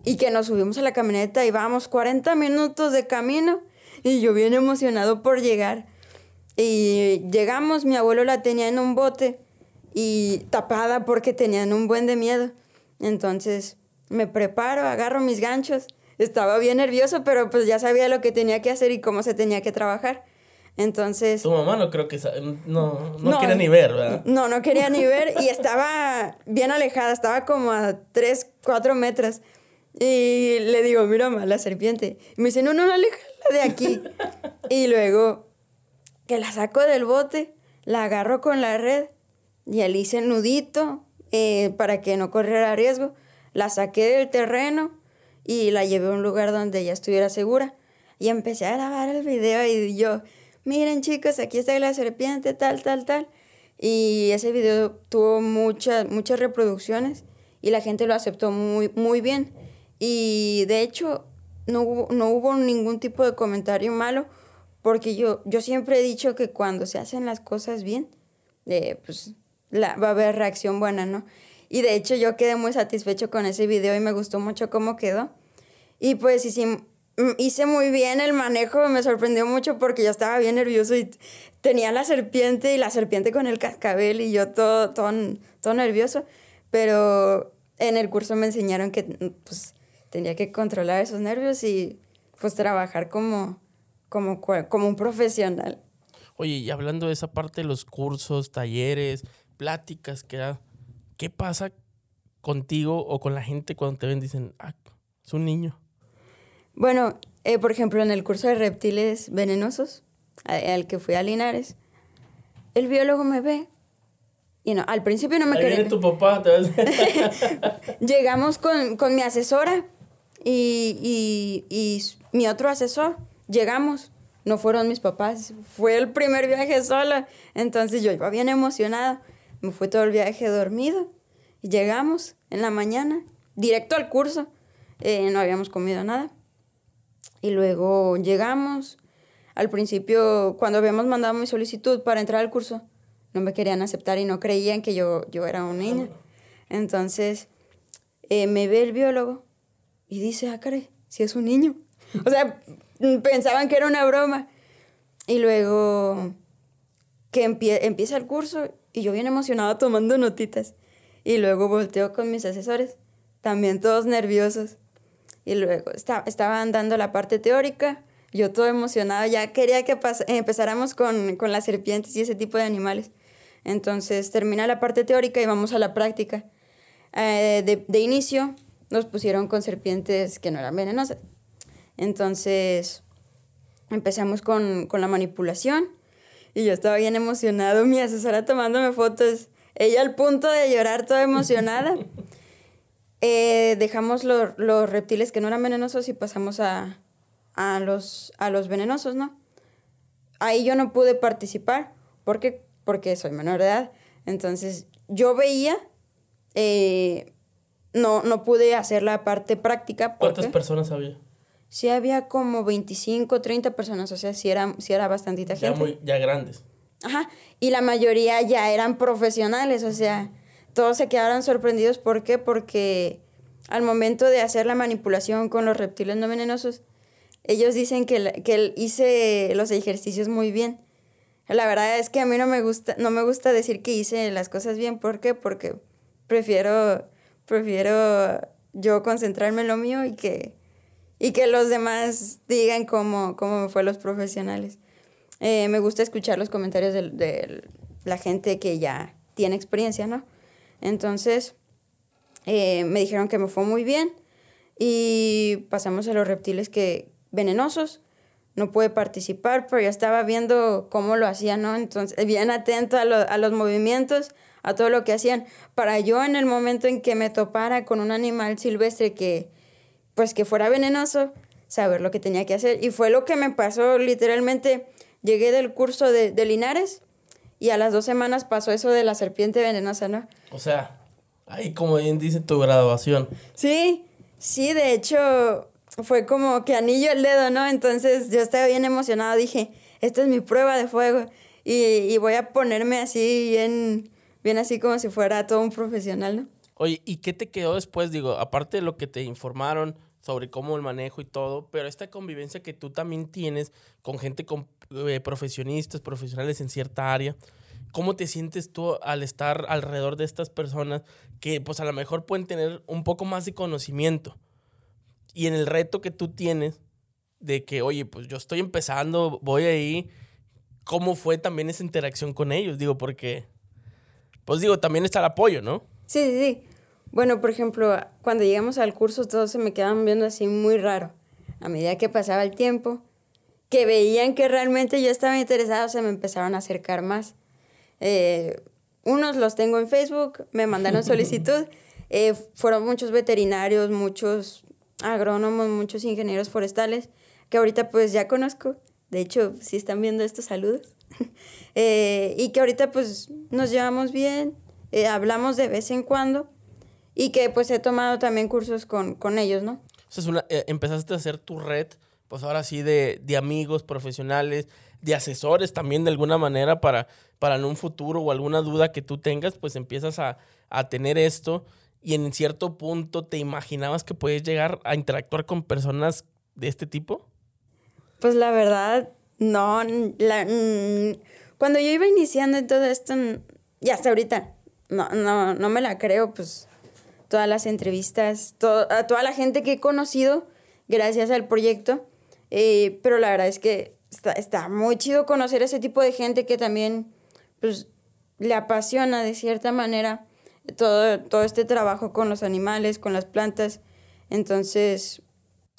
y que nos subimos a la camioneta y vamos 40 minutos de camino. Y yo bien emocionado por llegar. Y llegamos, mi abuelo la tenía en un bote y tapada porque tenían un buen de miedo. Entonces me preparo, agarro mis ganchos. Estaba bien nervioso, pero pues ya sabía lo que tenía que hacer y cómo se tenía que trabajar. Entonces... Tu mamá no creo que... No, no, quería ni ver, ¿verdad? No, no quería ni ver y estaba bien alejada, estaba como a 3, 4 metros. Y le digo, mira, la serpiente. Y me dice, no, no, aléjala de aquí. y luego que la saco del bote, la agarro con la red y le hice el nudito eh, para que no corriera riesgo. La saqué del terreno y la llevé a un lugar donde ella estuviera segura. Y empecé a grabar el video y yo miren chicos, aquí está la serpiente, tal, tal, tal. Y ese video tuvo muchas, muchas reproducciones y la gente lo aceptó muy, muy bien. Y de hecho, no hubo, no hubo ningún tipo de comentario malo, porque yo, yo siempre he dicho que cuando se hacen las cosas bien, eh, pues la, va a haber reacción buena, ¿no? Y de hecho yo quedé muy satisfecho con ese video y me gustó mucho cómo quedó. Y pues Mm, hice muy bien el manejo, me sorprendió mucho porque yo estaba bien nervioso y tenía la serpiente y la serpiente con el cascabel y yo todo, todo, todo nervioso, pero en el curso me enseñaron que pues tenía que controlar esos nervios y pues trabajar como, como, como un profesional. Oye, y hablando de esa parte de los cursos, talleres, pláticas que da, ¿qué pasa contigo o con la gente cuando te ven? Dicen, ah, es un niño. Bueno, eh, por ejemplo, en el curso de reptiles venenosos, al que fui a Linares, el biólogo me ve y no, al principio no me quería. Tu papá. Llegamos con, con, mi asesora y, y, y, mi otro asesor. Llegamos. No fueron mis papás. Fue el primer viaje sola. Entonces yo iba bien emocionada. Me fui todo el viaje dormido. Y llegamos en la mañana, directo al curso. Eh, no habíamos comido nada. Y luego llegamos. Al principio, cuando habíamos mandado mi solicitud para entrar al curso, no me querían aceptar y no creían que yo, yo era un niño. Entonces, eh, me ve el biólogo y dice, ah, caray, si es un niño. O sea, pensaban que era una broma. Y luego que empieza el curso y yo bien emocionada tomando notitas. Y luego volteo con mis asesores, también todos nerviosos. Y luego estaban dando la parte teórica, yo todo emocionado, ya quería que empezáramos con, con las serpientes y ese tipo de animales. Entonces termina la parte teórica y vamos a la práctica. Eh, de, de, inicio nos pusieron con serpientes que no eran venenosas. Entonces empezamos con, con, la manipulación y yo estaba bien emocionado, mi asesora tomándome fotos, ella al punto de llorar toda emocionada. Eh, dejamos los reptiles que no eran venenosos y pasamos a, los, a los venenosos, ¿no? Ahí yo no pude participar porque, porque soy menor de edad. Entonces, yo veía, eh, no, no pude hacer la parte práctica. ¿Cuántas personas había? Sí, había como 25, 30 personas, o sea, sí era, sí era bastantita gente. Ya, muy, ya grandes. Ajá, y la mayoría ya eran profesionales, o sea, todos se quedaron sorprendidos. ¿Por qué? Porque al momento de hacer la manipulación con los reptiles no venenosos, ellos dicen que, que hice los ejercicios muy bien. La verdad es que a mí no me gusta, no me gusta decir que hice las cosas bien. ¿Por qué? Porque prefiero, prefiero yo concentrarme en lo mío y que, y que los demás digan cómo, cómo me fue los profesionales. Eh, me gusta escuchar los comentarios del, la gente que ya tiene experiencia, ¿no? Entonces, eh, me dijeron que me fue muy bien y pasamos a los reptiles que venenosos. No pude participar, pero ya estaba viendo cómo lo hacían, ¿no? Entonces, bien atento a, a los movimientos, a todo lo que hacían, para yo en el momento en que me topara con un animal silvestre que, pues, que fuera venenoso, saber lo que tenía que hacer. Y fue lo que me pasó, literalmente, llegué del curso de, de Linares y a las dos semanas pasó eso de la serpiente venenosa, ¿no? O sea, ahí como bien dice tu graduación. Sí, sí, de hecho fue como que anillo el dedo, ¿no? Entonces yo estaba bien emocionada, dije, esta es mi prueba de fuego y, y voy a ponerme así bien, bien así como si fuera todo un profesional, ¿no? Oye, ¿y qué te quedó después? Digo, aparte de lo que te informaron sobre cómo el manejo y todo, pero esta convivencia que tú también tienes con gente, con eh, profesionistas, profesionales en cierta área, ¿cómo te sientes tú al estar alrededor de estas personas que pues a lo mejor pueden tener un poco más de conocimiento? Y en el reto que tú tienes de que, oye, pues yo estoy empezando, voy ahí, ¿cómo fue también esa interacción con ellos? Digo, porque, pues digo, también está el apoyo, ¿no? Sí, sí, sí. Bueno, por ejemplo, cuando llegamos al curso todos se me quedaban viendo así muy raro. A medida que pasaba el tiempo, que veían que realmente yo estaba interesado, se me empezaron a acercar más. Eh, unos los tengo en Facebook, me mandaron solicitud. Eh, fueron muchos veterinarios, muchos agrónomos, muchos ingenieros forestales, que ahorita pues ya conozco. De hecho, si están viendo estos saludos. eh, y que ahorita pues nos llevamos bien, eh, hablamos de vez en cuando y que pues he tomado también cursos con, con ellos, ¿no? O sea, es una, eh, empezaste a hacer tu red, pues ahora sí, de, de, amigos profesionales, de asesores también de alguna manera para, para en un futuro o alguna duda que tú tengas, pues empiezas a, a tener esto y en cierto punto te imaginabas que puedes llegar a interactuar con personas de este tipo? Pues la verdad, no. La, cuando yo iba iniciando en todo esto, y hasta ahorita, no, no, no me la creo, pues todas las entrevistas, to a toda la gente que he conocido gracias al proyecto. Eh, pero la verdad es que está, está, muy chido conocer ese tipo de gente que también pues, le apasiona de cierta manera todo, todo este trabajo con los animales, con las plantas. Entonces...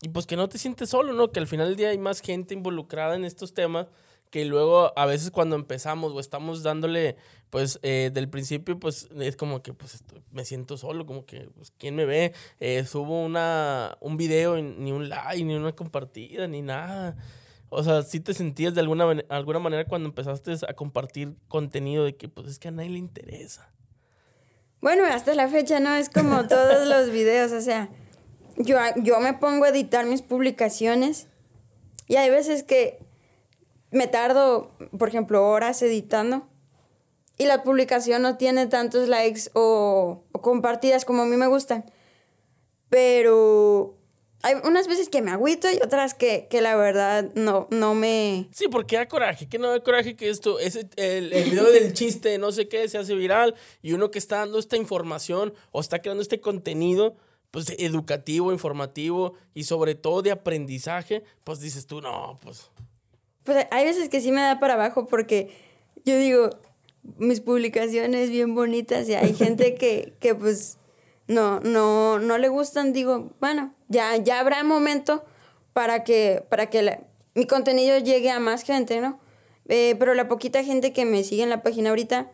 Y pues que no te sientes solo, ¿no? Que al final del día hay más gente involucrada en estos temas que luego a veces cuando empezamos o estamos dándole, pues eh, del principio, pues es como que pues estoy, me siento solo, como que, pues, ¿quién me ve? Eh, subo una, un video y ni un like, ni una compartida, ni nada. O sea, sí te sentías de alguna, alguna manera cuando empezaste a compartir contenido de que pues es que a nadie le interesa. Bueno, hasta la fecha, ¿no? Es como todos los videos, o sea, yo, yo me pongo a editar mis publicaciones y hay veces que me tardo, por ejemplo, horas editando y la publicación no tiene tantos likes o, compartidas como a mí me gustan. Pero hay unas veces que me agüito y otras que, que la verdad no, no me... Sí, porque da coraje, que no da coraje que esto, es el, el video del chiste, no sé qué, se hace viral y uno que está dando esta información o está creando este contenido pues educativo, informativo y sobre todo de aprendizaje, pues dices tú, no, pues pues hay veces que sí me da para abajo porque yo digo, mis publicaciones bien bonitas y hay gente que, que pues no, no, no le gustan, digo, bueno, ya, ya habrá momento para que, para que la, mi contenido llegue a más gente, ¿no? Eh, pero la poquita gente que me sigue en la página ahorita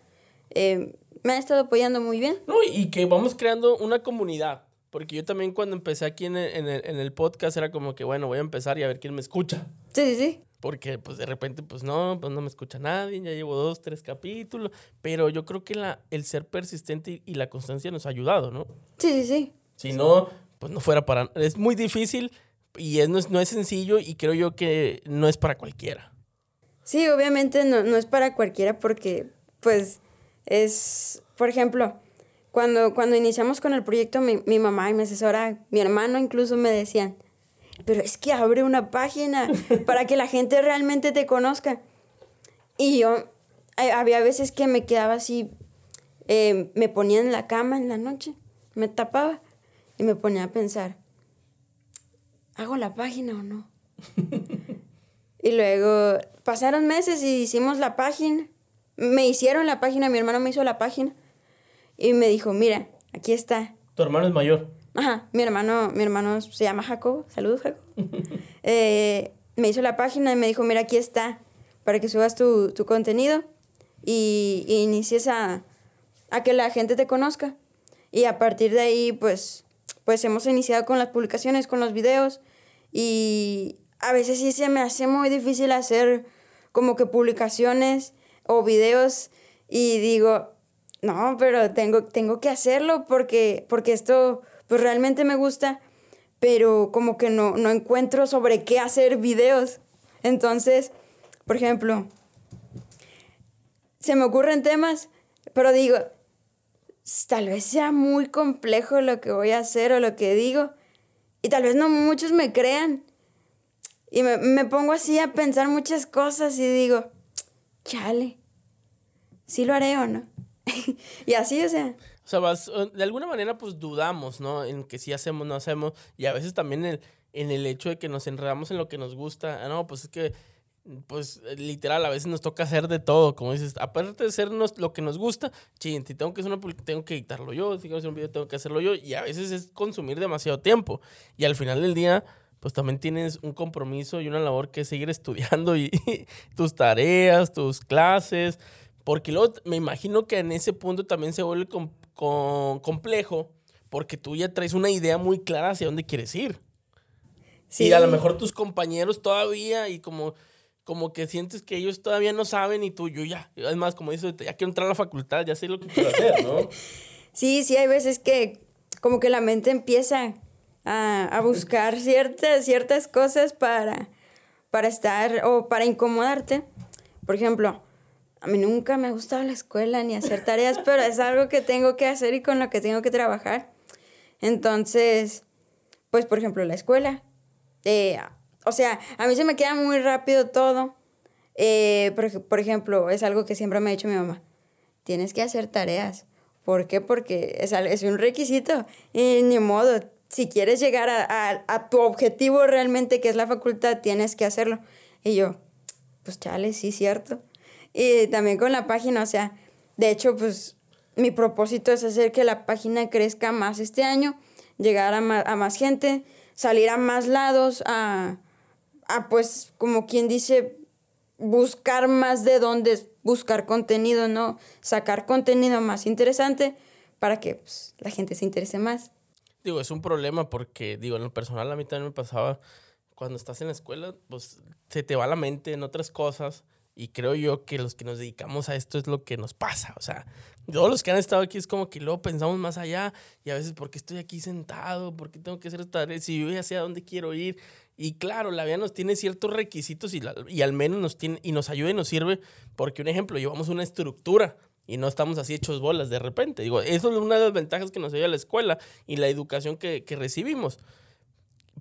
eh, me ha estado apoyando muy bien. No, y que vamos creando una comunidad. Porque yo también cuando empecé aquí en el, en el, en el podcast era como que, bueno, voy a empezar y a ver quién me escucha. Sí, sí, sí. Porque pues de repente pues no, pues no me escucha nadie, ya llevo dos, tres capítulos, pero yo creo que la, el ser persistente y, la constancia nos ha ayudado, ¿no? Sí, sí, sí. Si no, pues no fuera para... Es muy difícil y es, no, es, no es sencillo y creo yo que no es para cualquiera. Sí, obviamente no, no es para cualquiera porque pues es, por ejemplo, cuando, cuando iniciamos con el proyecto, mi, mi mamá y mi asesora, mi hermano incluso me decían, pero es que abre una página para que la gente realmente te conozca. Y yo, había veces que me quedaba así, eh, me ponía en la cama en la noche, me tapaba y me ponía a pensar, ¿hago la página o no? y luego pasaron meses y hicimos la página, me hicieron la página, mi hermano me hizo la página y me dijo, mira, aquí está. ¿Tu hermano es mayor? Ajá, mi hermano, mi hermano se llama Jacobo, saludos Jacobo. Eh, me hizo la página y me dijo, mira, aquí está, para que subas tu, contenido y, inicies a, a, que la gente te conozca. Y a partir de ahí, pues, pues hemos iniciado con las publicaciones, con los videos y a veces sí se me hace muy difícil hacer como que publicaciones o videos y digo, no, pero tengo, tengo que hacerlo porque, porque esto pues realmente me gusta, pero como que no, no encuentro sobre qué hacer videos. Entonces, por ejemplo, se me ocurren temas, pero digo, tal vez sea muy complejo lo que voy a hacer o lo que digo, y tal vez no muchos me crean. Y me, me pongo así a pensar muchas cosas y digo, chale, ¿sí lo haré o no? y así, o sea. Sea, vas, eh, de alguna manera pues dudamos, ¿no? En que si hacemos, no hacemos. Y a veces también el, en el hecho de que nos enredamos en lo que nos gusta. Ah, no, pues es que, pues literal, a veces nos toca hacer de todo. Como dices, aparte de hacernos lo que nos gusta, ching, si tengo que hacer una tengo que editarlo yo. Si tengo que hacer un video, tengo que hacerlo yo. Y a veces es consumir demasiado tiempo. Y al final del día pues también tienes un compromiso y una labor que seguir estudiando y tus tareas, tus clases, porque luego me imagino que en ese punto también se vuelve complejo porque tú ya traes una idea muy clara hacia dónde quieres ir. Sí. Y a lo mejor tus compañeros todavía y como, como que sientes que ellos todavía no saben y tú, yo ya, es más, como dices, ya quiero entrar a la facultad, ya sé lo que quiero hacer, ¿no? Sí, sí, hay veces que como que la mente empieza a, a buscar ciertas, ciertas cosas para, para estar o para incomodarte. Por ejemplo, a mí nunca me ha gustado la escuela ni hacer tareas, pero es algo que tengo que hacer y con lo que tengo que trabajar. Entonces, pues por ejemplo, la escuela. Eh, o sea, a mí se me queda muy rápido todo. Eh, por, por, ejemplo, es algo que siempre me ha dicho mi mamá. Tienes que hacer tareas. ¿Por qué? Porque es, es un requisito. Y ni modo, si quieres llegar a, a, tu objetivo realmente, que es la facultad, tienes que hacerlo. Y yo, pues chale, sí, cierto. Y también con la página, o sea, de hecho, pues mi propósito es hacer que la página crezca más este año, llegar a más, a más gente, salir a más lados, a, a pues, como quien dice, buscar más de dónde buscar contenido, ¿no? Sacar contenido más interesante para que pues, la gente se interese más. Digo, es un problema porque, digo, en lo personal a mí también me pasaba, cuando estás en la escuela, pues se te va la mente en otras cosas y creo yo que los que nos dedicamos a esto es lo que nos pasa. O sea, todos los que han estado aquí es como que luego pensamos más allá y a veces, ¿por qué estoy aquí sentado? ¿Por qué tengo que hacer esta Si yo ya sé dónde quiero ir. Y claro, la vida nos tiene ciertos requisitos y, al menos nos tiene y nos ayuda y nos sirve porque, un ejemplo, llevamos una estructura y no estamos así hechos bolas de repente. Digo, eso es una de las ventajas que nos ayuda la escuela y la educación que, que recibimos.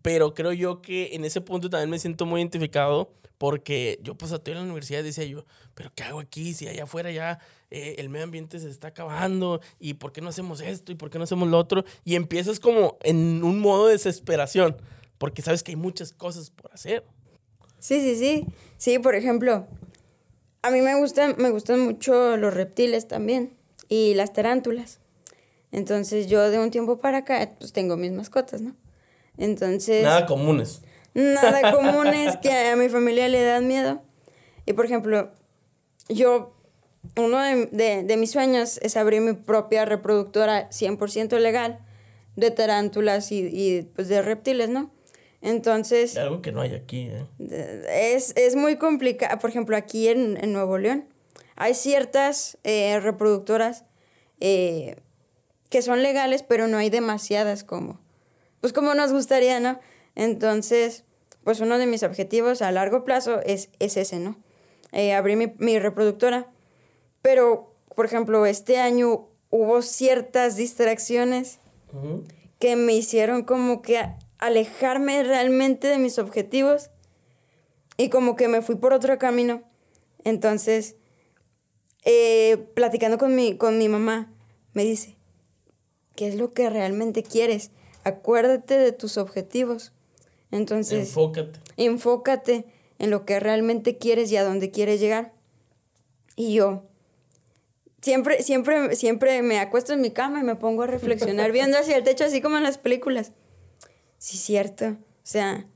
Pero creo yo que en ese punto también me siento muy identificado porque yo pues a en la universidad decía yo, pero ¿qué hago aquí? Si allá afuera ya eh, el medio ambiente se está acabando y ¿por qué no hacemos esto y por qué no hacemos lo otro? Y empiezas como en un modo de desesperación porque sabes que hay muchas cosas por hacer. Sí, sí, sí. Sí, por ejemplo, a mí me gustan, me gustan mucho los reptiles también y las tarántulas. Entonces yo de un tiempo para acá pues tengo mis mascotas, ¿no? Entonces... Nada comunes nada comunes que a mi familia le dan miedo. Y por ejemplo, yo, uno de, mis sueños es abrir mi propia reproductora 100% legal de tarántulas y, pues de reptiles, ¿no? Entonces... Algo que no hay aquí, ¿eh? Es, muy complicado. Por ejemplo, aquí en, Nuevo León hay ciertas eh, reproductoras eh, que son legales, pero no hay demasiadas como... Pues como nos gustaría, ¿no? Entonces, pues uno de mis objetivos a largo plazo es, es ese, ¿no? Eh, abrir mi, reproductora. Pero, por ejemplo, este año hubo ciertas distracciones que me hicieron como que alejarme realmente de mis objetivos y como que me fui por otro camino. Entonces, eh, platicando con mi, con mi mamá, me dice, ¿qué es lo que realmente quieres? Acuérdate de tus objetivos. Entonces, enfócate. Enfócate en lo que realmente quieres y a dónde quieres llegar. Y yo, siempre, siempre, siempre me acuesto en mi cama y me pongo a reflexionar viendo hacia el techo, así como en las películas. Sí, cierto. O sea,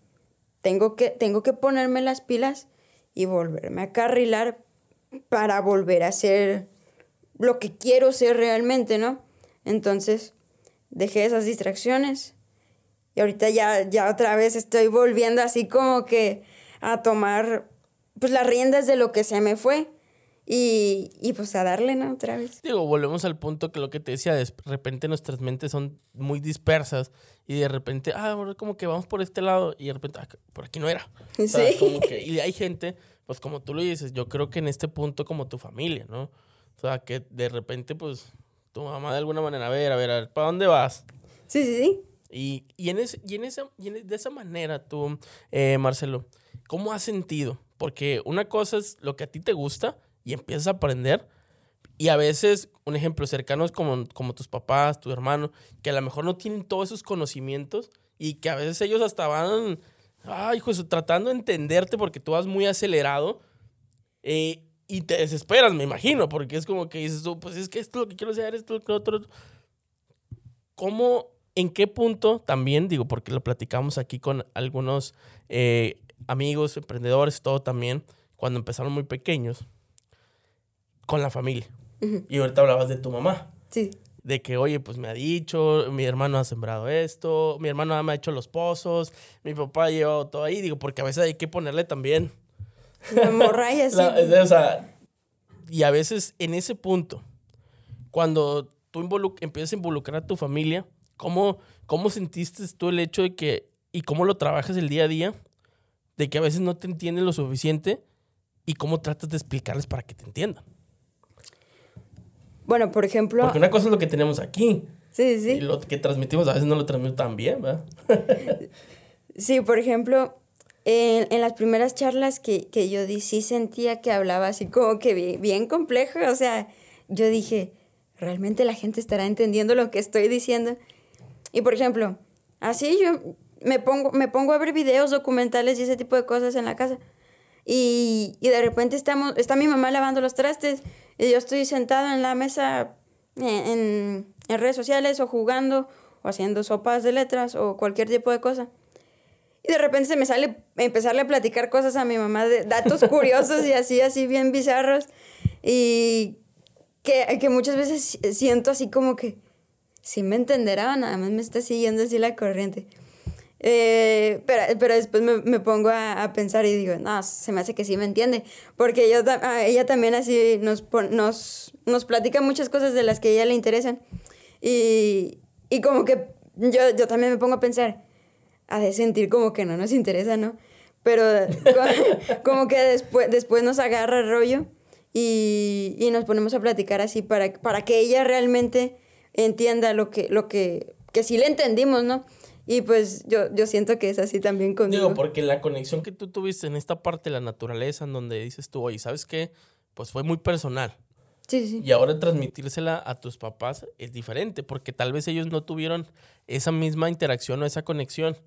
tengo que, tengo que ponerme las pilas y volverme a carrilar para volver a ser lo que quiero ser realmente, ¿no? Entonces, dejé esas distracciones y ahorita ya, ya otra vez estoy volviendo así como que a tomar pues las riendas de lo que se me fue. Y, y, pues a darle, ¿no? Otra vez. Digo, volvemos al punto que lo que te decía, de repente nuestras mentes son muy dispersas y de repente, ah, ahora como que vamos por este lado y de repente, ah, por aquí no era. Sí. como que, y hay gente, pues como tú lo dices, yo creo que en este punto como tu familia, ¿no? O sea, que de repente, pues, tu mamá de alguna manera, a ver, a ver, a ver, ¿para dónde vas? Sí, sí, sí. Y, y, en, ese, y, en, esa, y de esa manera tú, eh, Marcelo, ¿cómo has sentido? Porque una cosa es lo que a ti te gusta y empiezas a aprender. Y a veces, un ejemplo, cercanos como, como tus papás, tu hermano, que a lo mejor no tienen todos esos conocimientos y que a veces ellos hasta van, ay, pues tratando de entenderte porque tú vas muy acelerado eh, y te desesperas, me imagino, porque es como que dices tú, pues es que esto es lo que quiero hacer, esto es lo que otro. ¿Cómo, en qué punto también, digo, porque lo platicamos aquí con algunos eh, amigos, emprendedores, todo también, cuando empezaron muy pequeños, con la familia. Y ahorita hablabas de tu mamá. Sí. De que, oye, pues me ha dicho, mi hermano ha sembrado esto, mi hermano me ha hecho los pozos, mi papá ha llevado todo ahí. Digo, porque a veces hay que ponerle también. La morralla, sí. o sea, y a veces en ese punto, cuando tú empiezas a involucrar a tu familia, ¿cómo, ¿cómo sentiste tú el hecho de que, y cómo lo trabajas el día a día, de que a veces no te entienden lo suficiente y cómo tratas de explicarles para que te entiendan? Bueno, por ejemplo... Porque una cosa es lo que tenemos aquí. Sí, sí. Y lo que transmitimos a veces no lo transmitimos tan bien, ¿verdad? sí, por ejemplo, en, en, las primeras charlas que, que, yo di, sí sentía que hablaba así como que bien, bien complejo. O sea, yo dije, ¿realmente la gente estará entendiendo lo que estoy diciendo? Y por ejemplo, así yo me pongo, me pongo a ver videos documentales y ese tipo de cosas en la casa. Y, y de repente estamos, está mi mamá lavando los trastes y yo estoy sentado en la mesa en, en, redes sociales o jugando o haciendo sopas de letras o cualquier tipo de cosa. Y de repente se me sale empezarle a platicar cosas a mi mamá de datos curiosos y así, así bien bizarros. Y que, que muchas veces siento así como que, si me entenderá, nada más me está siguiendo así la corriente. Eh, pero, pero después me, me pongo a, a, pensar y digo, no, se me hace que sí me entiende. Porque yo, ella también así nos, nos, nos platica muchas cosas de las que a ella le interesan. Y, y como que yo, yo también me pongo a pensar, a de sentir como que no nos interesa, ¿no? Pero como que después, después nos agarra el rollo y, y nos ponemos a platicar así para, para que ella realmente entienda lo que, lo que, que sí le entendimos, ¿no? Y pues yo, yo siento que es así también conmigo. Digo, porque la conexión que tú tuviste en esta parte de la naturaleza, en donde dices tú, oye, ¿sabes qué? Pues fue muy personal. Sí, sí. Y ahora transmitírsela a tus papás es diferente, porque tal vez ellos no tuvieron esa misma interacción o esa conexión.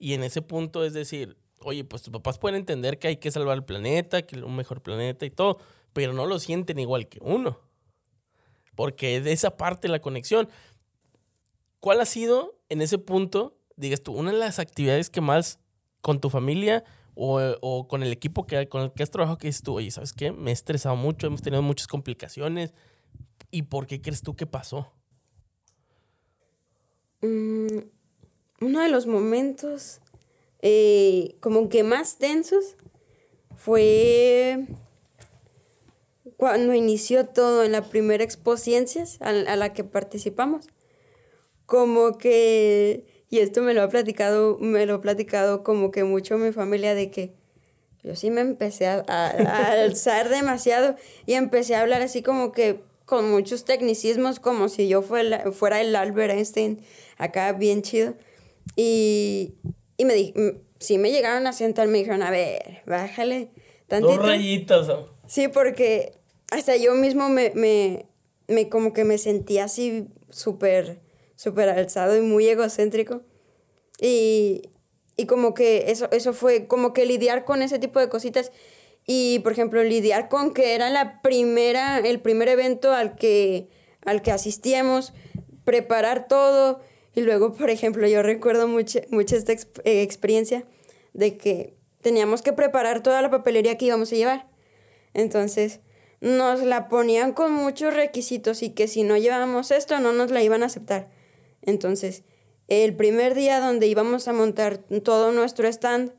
Y en ese punto es decir, oye, pues tus papás pueden entender que hay que salvar el planeta, que es un mejor planeta y todo, pero no lo sienten igual que uno. Porque es de esa parte la conexión. ¿Cuál ha sido en ese punto digas tú, una de las actividades que más con tu familia o, o, con el equipo que, con el que has trabajado, que dices tú, oye, ¿sabes qué? Me he estresado mucho, hemos tenido muchas complicaciones. ¿Y por qué crees tú que pasó? Mm, uno de los momentos eh, como que más tensos fue cuando inició todo en la primera Expo Ciencias a, a la que participamos. Como que y esto me lo ha platicado, me lo ha platicado como que mucho mi familia de que yo sí me empecé a, alzar demasiado y empecé a hablar así como que con muchos tecnicismos, como si yo fuera, fuera el Albert Einstein, acá bien chido. Y, y me di, sí me llegaron a sentar, me dijeron, a ver, bájale tantito. Dos. Sí, porque hasta yo mismo me, me, me como que me sentía así súper súper alzado y muy egocéntrico. Y, y como que eso, eso fue como que lidiar con ese tipo de cositas Y, por ejemplo, lidiar con que era la primera, el primer evento al que, al que asistíamos, preparar todo. Y luego, por ejemplo, yo recuerdo mucho, mucho esta eh, experiencia de que teníamos que preparar toda la papelería que íbamos a llevar. Entonces, nos la ponían con muchos requisitos y que si no llevábamos esto no nos la iban a aceptar. Entonces, el primer día donde íbamos a montar todo nuestro stand,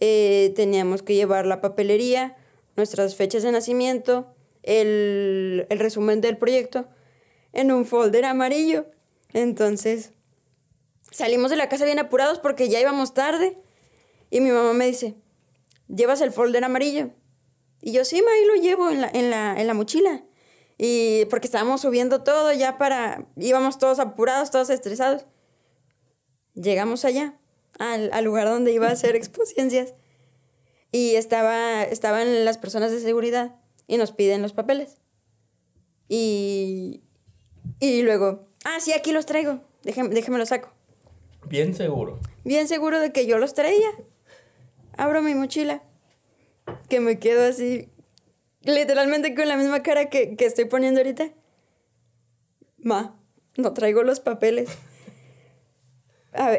eh, teníamos que llevar la papelería, nuestras fechas de nacimiento, el, el resumen del proyecto en un folder amarillo. Entonces, salimos de la casa bien apurados porque ya íbamos tarde. Y mi mamá me dice, ¿llevas el folder amarillo? Y yo, sí, ma, ahí lo llevo en la, en la, en la mochila. Y porque estábamos subiendo todo ya para, íbamos todos apurados, todos estresados. Llegamos allá, al, al lugar donde iba a hacer exposiciones. Y estaba, estaban las personas de seguridad y nos piden los papeles. Y, y luego, ah, sí, aquí los traigo, déjeme, déjeme los saco. Bien seguro. Bien seguro de que yo los traía. Abro mi mochila, que me quedo así, literalmente con la misma cara que, que estoy poniendo ahorita. Ma, no traigo los papeles.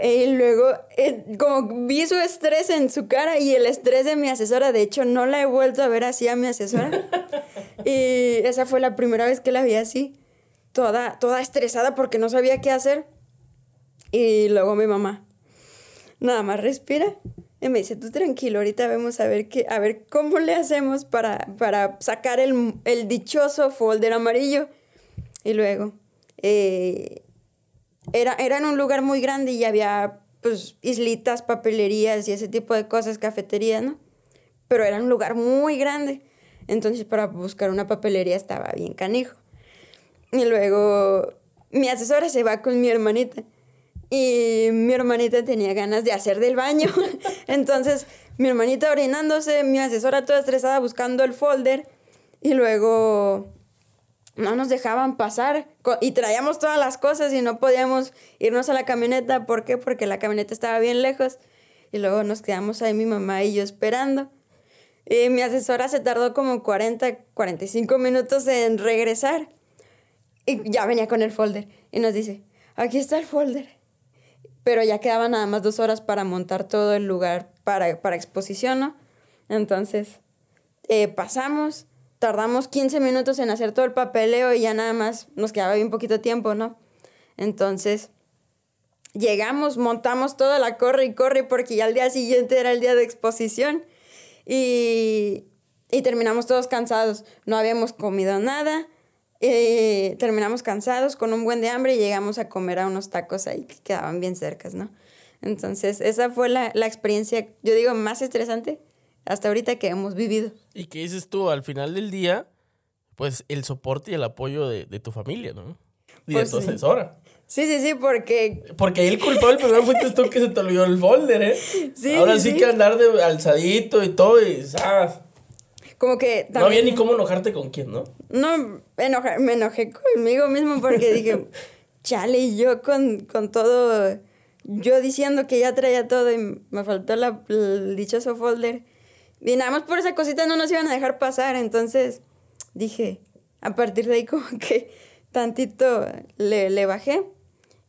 y luego, eh, como vi su estrés en su cara y el estrés de mi asesora, de hecho, no la he vuelto a ver así a mi asesora. y esa fue la primera vez que la vi así, toda, toda estresada porque no sabía qué hacer. Y luego mi mamá, nada más respira. Y me dice, tú tranquilo, ahorita vamos a ver, qué, a ver cómo le hacemos para, para sacar el, el dichoso folder amarillo. Y luego, eh, era, era en un lugar muy grande y había pues islitas, papelerías y ese tipo de cosas, cafeterías, ¿no? Pero era un lugar muy grande. Entonces para buscar una papelería estaba bien canijo. Y luego mi asesora se va con mi hermanita. Y mi hermanita tenía ganas de hacer del baño. Entonces mi hermanita orinándose, mi asesora toda estresada buscando el folder. Y luego no nos dejaban pasar y traíamos todas las cosas y no podíamos irnos a la camioneta. ¿Por qué? Porque la camioneta estaba bien lejos. Y luego nos quedamos ahí mi mamá y yo esperando. Y mi asesora se tardó como 40, 45 minutos en regresar. Y ya venía con el folder. Y nos dice, aquí está el folder. Pero ya quedaban nada más dos horas para montar todo el lugar para, para exposición, ¿no? Entonces, eh, pasamos tardamos 15 minutos en hacer todo el papeleo y ya nada más nos quedaba bien poquito tiempo, ¿no? Entonces, llegamos, montamos toda la corre y corre porque ya el día siguiente era el día de exposición y, y terminamos todos cansados. No habíamos comido nada, eh, terminamos cansados con un buen de hambre y llegamos a comer a unos tacos ahí que quedaban bien cercas, ¿no? Entonces, esa fue la, la experiencia, yo digo, más estresante hasta ahorita que hemos vivido. ¿Y qué dices tú? Al final del día, pues el soporte y el apoyo de, tu familia, ¿no? Y de pues tu asesora. Sí, sí, sí, porque... Porque el culpable primero fuiste tú que se te olvidó el folder, ¿eh? Sí, Ahora sí, que andar de alzadito y todo y ¿sabes? Como que... No había ni cómo enojarte con quién, ¿no? No, me enojé conmigo mismo porque dije, chale, yo con, con todo... Yo diciendo que ya traía todo y me faltó la, el dichoso folder y nada más por esa cosita no nos iban a dejar pasar. Entonces dije, a partir de ahí como que tantito le, le bajé.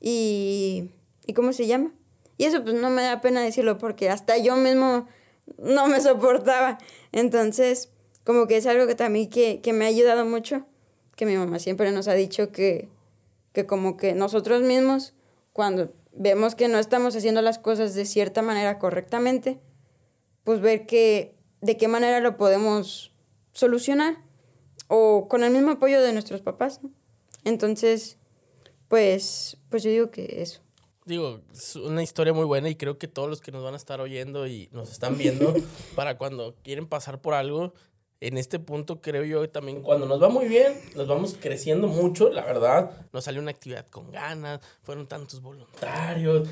Y, ¿Y cómo se llama? Y eso pues no me da pena decirlo porque hasta yo mismo no me soportaba. Entonces, como que es algo que también que, que me ha ayudado mucho. Que mi mamá siempre nos ha dicho que, que como que nosotros mismos, cuando vemos que no estamos haciendo las cosas de cierta manera correctamente, pues ver que de qué manera lo podemos solucionar o con el mismo apoyo de nuestros papás. Entonces, pues, pues yo digo que eso. Digo, es una historia muy buena y creo que todos los que nos van a estar oyendo y nos están viendo, para cuando quieren pasar por algo, en este punto creo yo también cuando nos va muy bien, nos vamos creciendo mucho, la verdad, nos sale una actividad con ganas, fueron tantos voluntarios,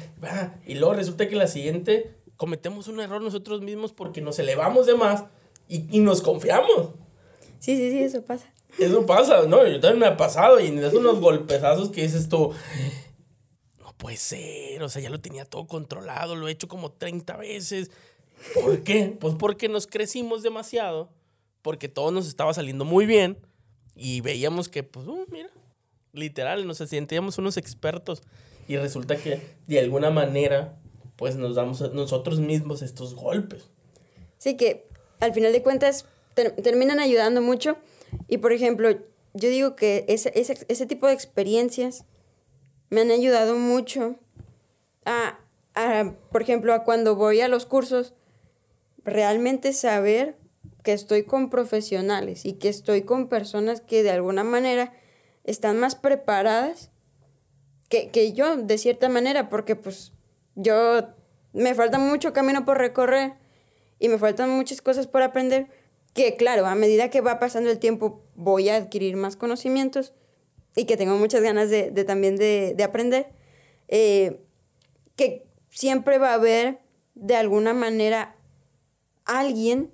y luego resulta que la siguiente cometemos un error nosotros mismos porque nos elevamos de más y, nos confiamos. Sí, sí, sí, eso pasa. Eso pasa, ¿no? Yo también me ha pasado y das unos golpezazos que dices tú, no puede ser, o sea, ya lo tenía todo controlado, lo he hecho como 30 veces. ¿Por qué? Pues porque nos crecimos demasiado porque todo nos estaba saliendo muy bien y veíamos que, pues, uh, mira, literal, nos sentíamos unos expertos y resulta que de alguna manera, pues nos damos nosotros mismos estos golpes. Sí, que al final de cuentas terminan ayudando mucho y, por ejemplo, yo digo que ese, ese, ese tipo de experiencias me han ayudado mucho a, a, por ejemplo, a cuando voy a los cursos, realmente saber que estoy con profesionales y que estoy con personas que de alguna manera están más preparadas que, que yo, de cierta manera, porque pues yo me falta mucho camino por recorrer y me faltan muchas cosas por aprender, que claro, a medida que va pasando el tiempo voy a adquirir más conocimientos y que tengo muchas ganas de, de también de, de aprender, eh, que siempre va a haber de alguna manera alguien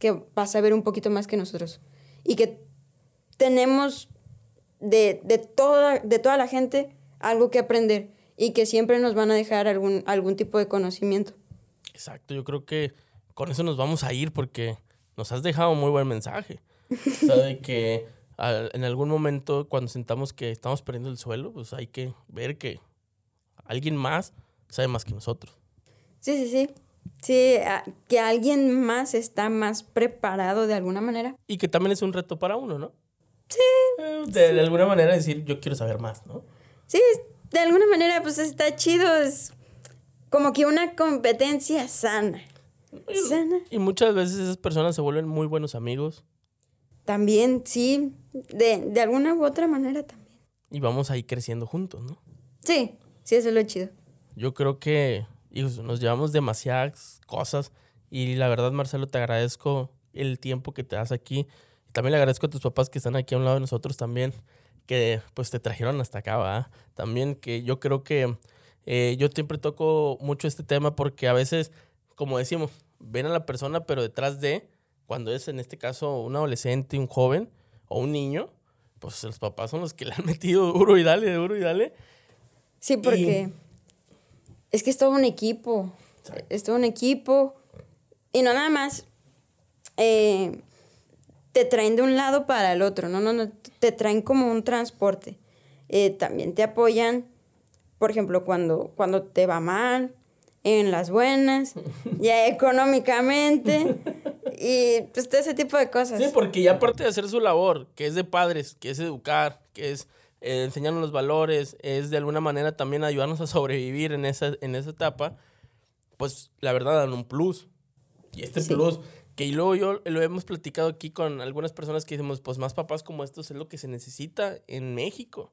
que va a saber un poquito más que nosotros y que tenemos de, de, toda, de toda la gente algo que aprender y que siempre nos van a dejar algún, algún tipo de conocimiento. Exacto, yo creo que con eso nos vamos a ir porque nos has dejado muy buen mensaje. o sea, de que en algún momento cuando sentamos que estamos perdiendo el suelo, pues hay que ver que alguien más sabe más que nosotros. Sí, sí, sí. Sí, que alguien más está más preparado de alguna manera. Y que también es un reto para uno, ¿no? Sí. Eh, de, de, alguna manera decir, yo quiero saber más, ¿no? Sí, de alguna manera, pues está chido. Es como que una competencia sana. Y, sana. Y muchas veces esas personas se vuelven muy buenos amigos. También, sí. De, de alguna u otra manera también. Y vamos ahí creciendo juntos, ¿no? Sí, sí, eso es lo chido. Yo creo que y nos llevamos demasiadas cosas. Y la verdad, Marcelo, te agradezco el tiempo que te das aquí. También le agradezco a tus papás que están aquí a un lado de nosotros también, que pues te trajeron hasta acá, ¿verdad? También que yo creo que eh, yo siempre toco mucho este tema porque a veces, como decimos, ven a la persona, pero detrás de, cuando es en este caso un adolescente, un joven o un niño, pues los papás son los que le han metido duro y dale, duro y dale. Sí, porque... Es que es todo un equipo. Es todo un equipo. Y no nada más eh, te traen de un lado para el otro, no, no, no, te traen como un transporte. Eh, también te apoyan, por ejemplo, cuando, cuando te va mal, en las buenas, ya económicamente, y pues todo ese tipo de cosas. Sí, porque ya aparte de hacer su labor, que es de padres, que es educar, que es eh, enseñarnos los valores, es de alguna manera también ayudarnos a sobrevivir en esa, en esa etapa, pues la verdad dan un plus. Y este plus, que luego yo lo hemos platicado aquí con algunas personas que decimos, pues más papás como estos es lo que se necesita en México,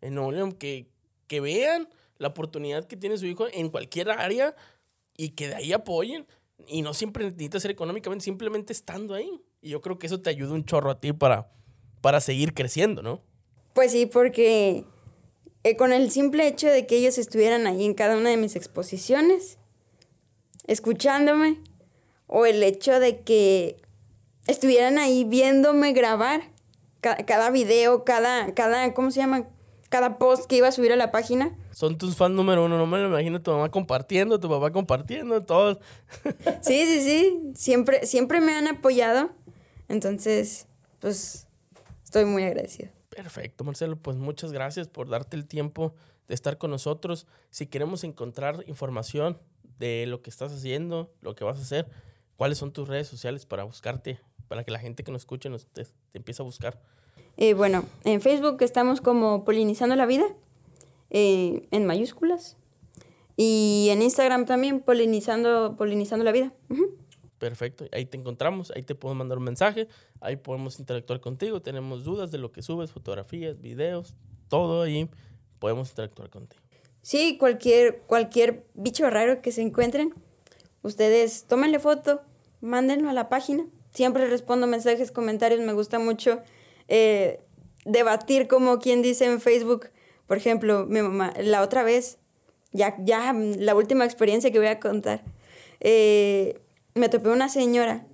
en Nuevo León, que, que vean la oportunidad que tiene su hijo en cualquier área y que de ahí apoyen. Y no siempre necesita ser económicamente, simplemente estando ahí. Y yo creo que eso te ayuda un chorro a ti para, para seguir creciendo, ¿no? Pues sí, porque eh, con el simple hecho de que ellos estuvieran ahí en cada una de mis exposiciones, escuchándome, o el hecho de que estuvieran ahí viéndome grabar cada, video, cada, cada, ¿cómo se llama? Cada post que iba a subir a la página. Son tus fans número uno, no me lo imagino tu mamá compartiendo, tu papá compartiendo, todos. sí, sí, sí, siempre, siempre me han apoyado, entonces, pues, estoy muy agradecida. Perfecto, Marcelo. Pues muchas gracias por darte el tiempo de estar con nosotros. Si queremos encontrar información de lo que estás haciendo, lo que vas a hacer, ¿cuáles son tus redes sociales para buscarte, para que la gente que nos escuche nos te, empiece a buscar? Eh, bueno, en Facebook estamos como Polinizando la Vida, eh, en mayúsculas. Y en Instagram también, Polinizando, Polinizando la Vida. Perfecto, ahí te encontramos, ahí te puedo mandar un mensaje, ahí podemos interactuar contigo, tenemos dudas de lo que subes, fotografías, videos, todo ahí podemos interactuar contigo. Sí, cualquier, cualquier bicho raro que se encuentren, ustedes tómenle foto, mándenlo a la página. Siempre respondo mensajes, comentarios, me gusta mucho eh, debatir como quien dice en Facebook. Por ejemplo, mi mamá, la otra vez, ya, ya la última experiencia que voy a contar. Eh, me topé una señora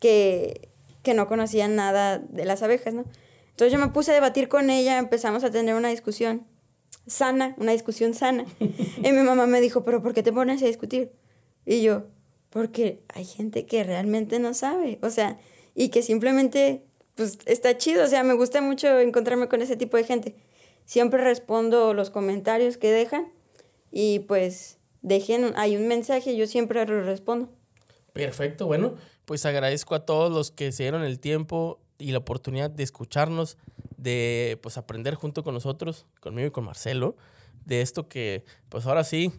que, que no conocía nada de las abejas, ¿no? Entonces yo me puse a debatir con ella, empezamos a tener una discusión sana, una discusión sana. y mi mamá me dijo, pero ¿por qué te pones a discutir? Y yo, porque hay gente que realmente no sabe. O sea, y que simplemente pues está chido, o sea, me gusta mucho encontrarme con ese tipo de gente. Siempre respondo los comentarios que dejan y pues dejen, hay un mensaje, yo siempre lo respondo. Perfecto, bueno, pues agradezco a todos los que se dieron el tiempo y la oportunidad de escucharnos, de pues aprender junto con nosotros, conmigo y con Marcelo, de esto que pues ahora sí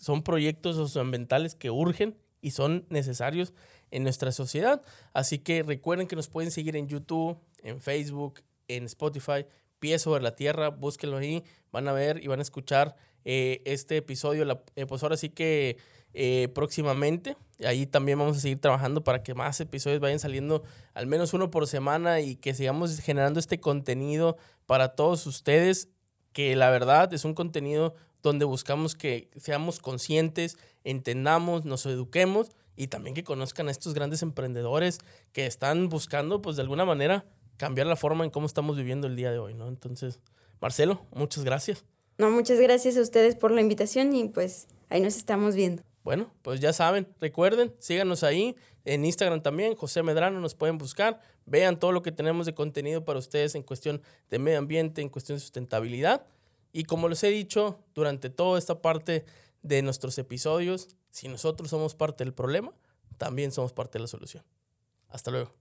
son proyectos socioambientales que urgen y son necesarios en nuestra sociedad. Así que recuerden que nos pueden seguir en YouTube, en Facebook, en Spotify, Pies sobre la Tierra, búsquenlo ahí, van a ver y van a escuchar eh, este episodio, la, eh, pues ahora sí que eh, próximamente. Ahí también vamos a seguir trabajando para que más episodios vayan saliendo al menos uno por semana y que sigamos generando este contenido para todos ustedes, que la verdad es un contenido donde buscamos que seamos conscientes, entendamos, nos eduquemos y también que conozcan a estos grandes emprendedores que están buscando, pues de alguna manera, cambiar la forma en cómo estamos viviendo el día de hoy, ¿no? Entonces, Marcelo, muchas gracias. No, muchas gracias a ustedes por la invitación y pues ahí nos estamos viendo. Bueno, pues ya saben, recuerden, síganos ahí, en Instagram también, José Medrano, nos pueden buscar, vean todo lo que tenemos de contenido para ustedes en cuestión de medio ambiente, en cuestión de sustentabilidad. Y como les he dicho durante toda esta parte de nuestros episodios, si nosotros somos parte del problema, también somos parte de la solución. Hasta luego.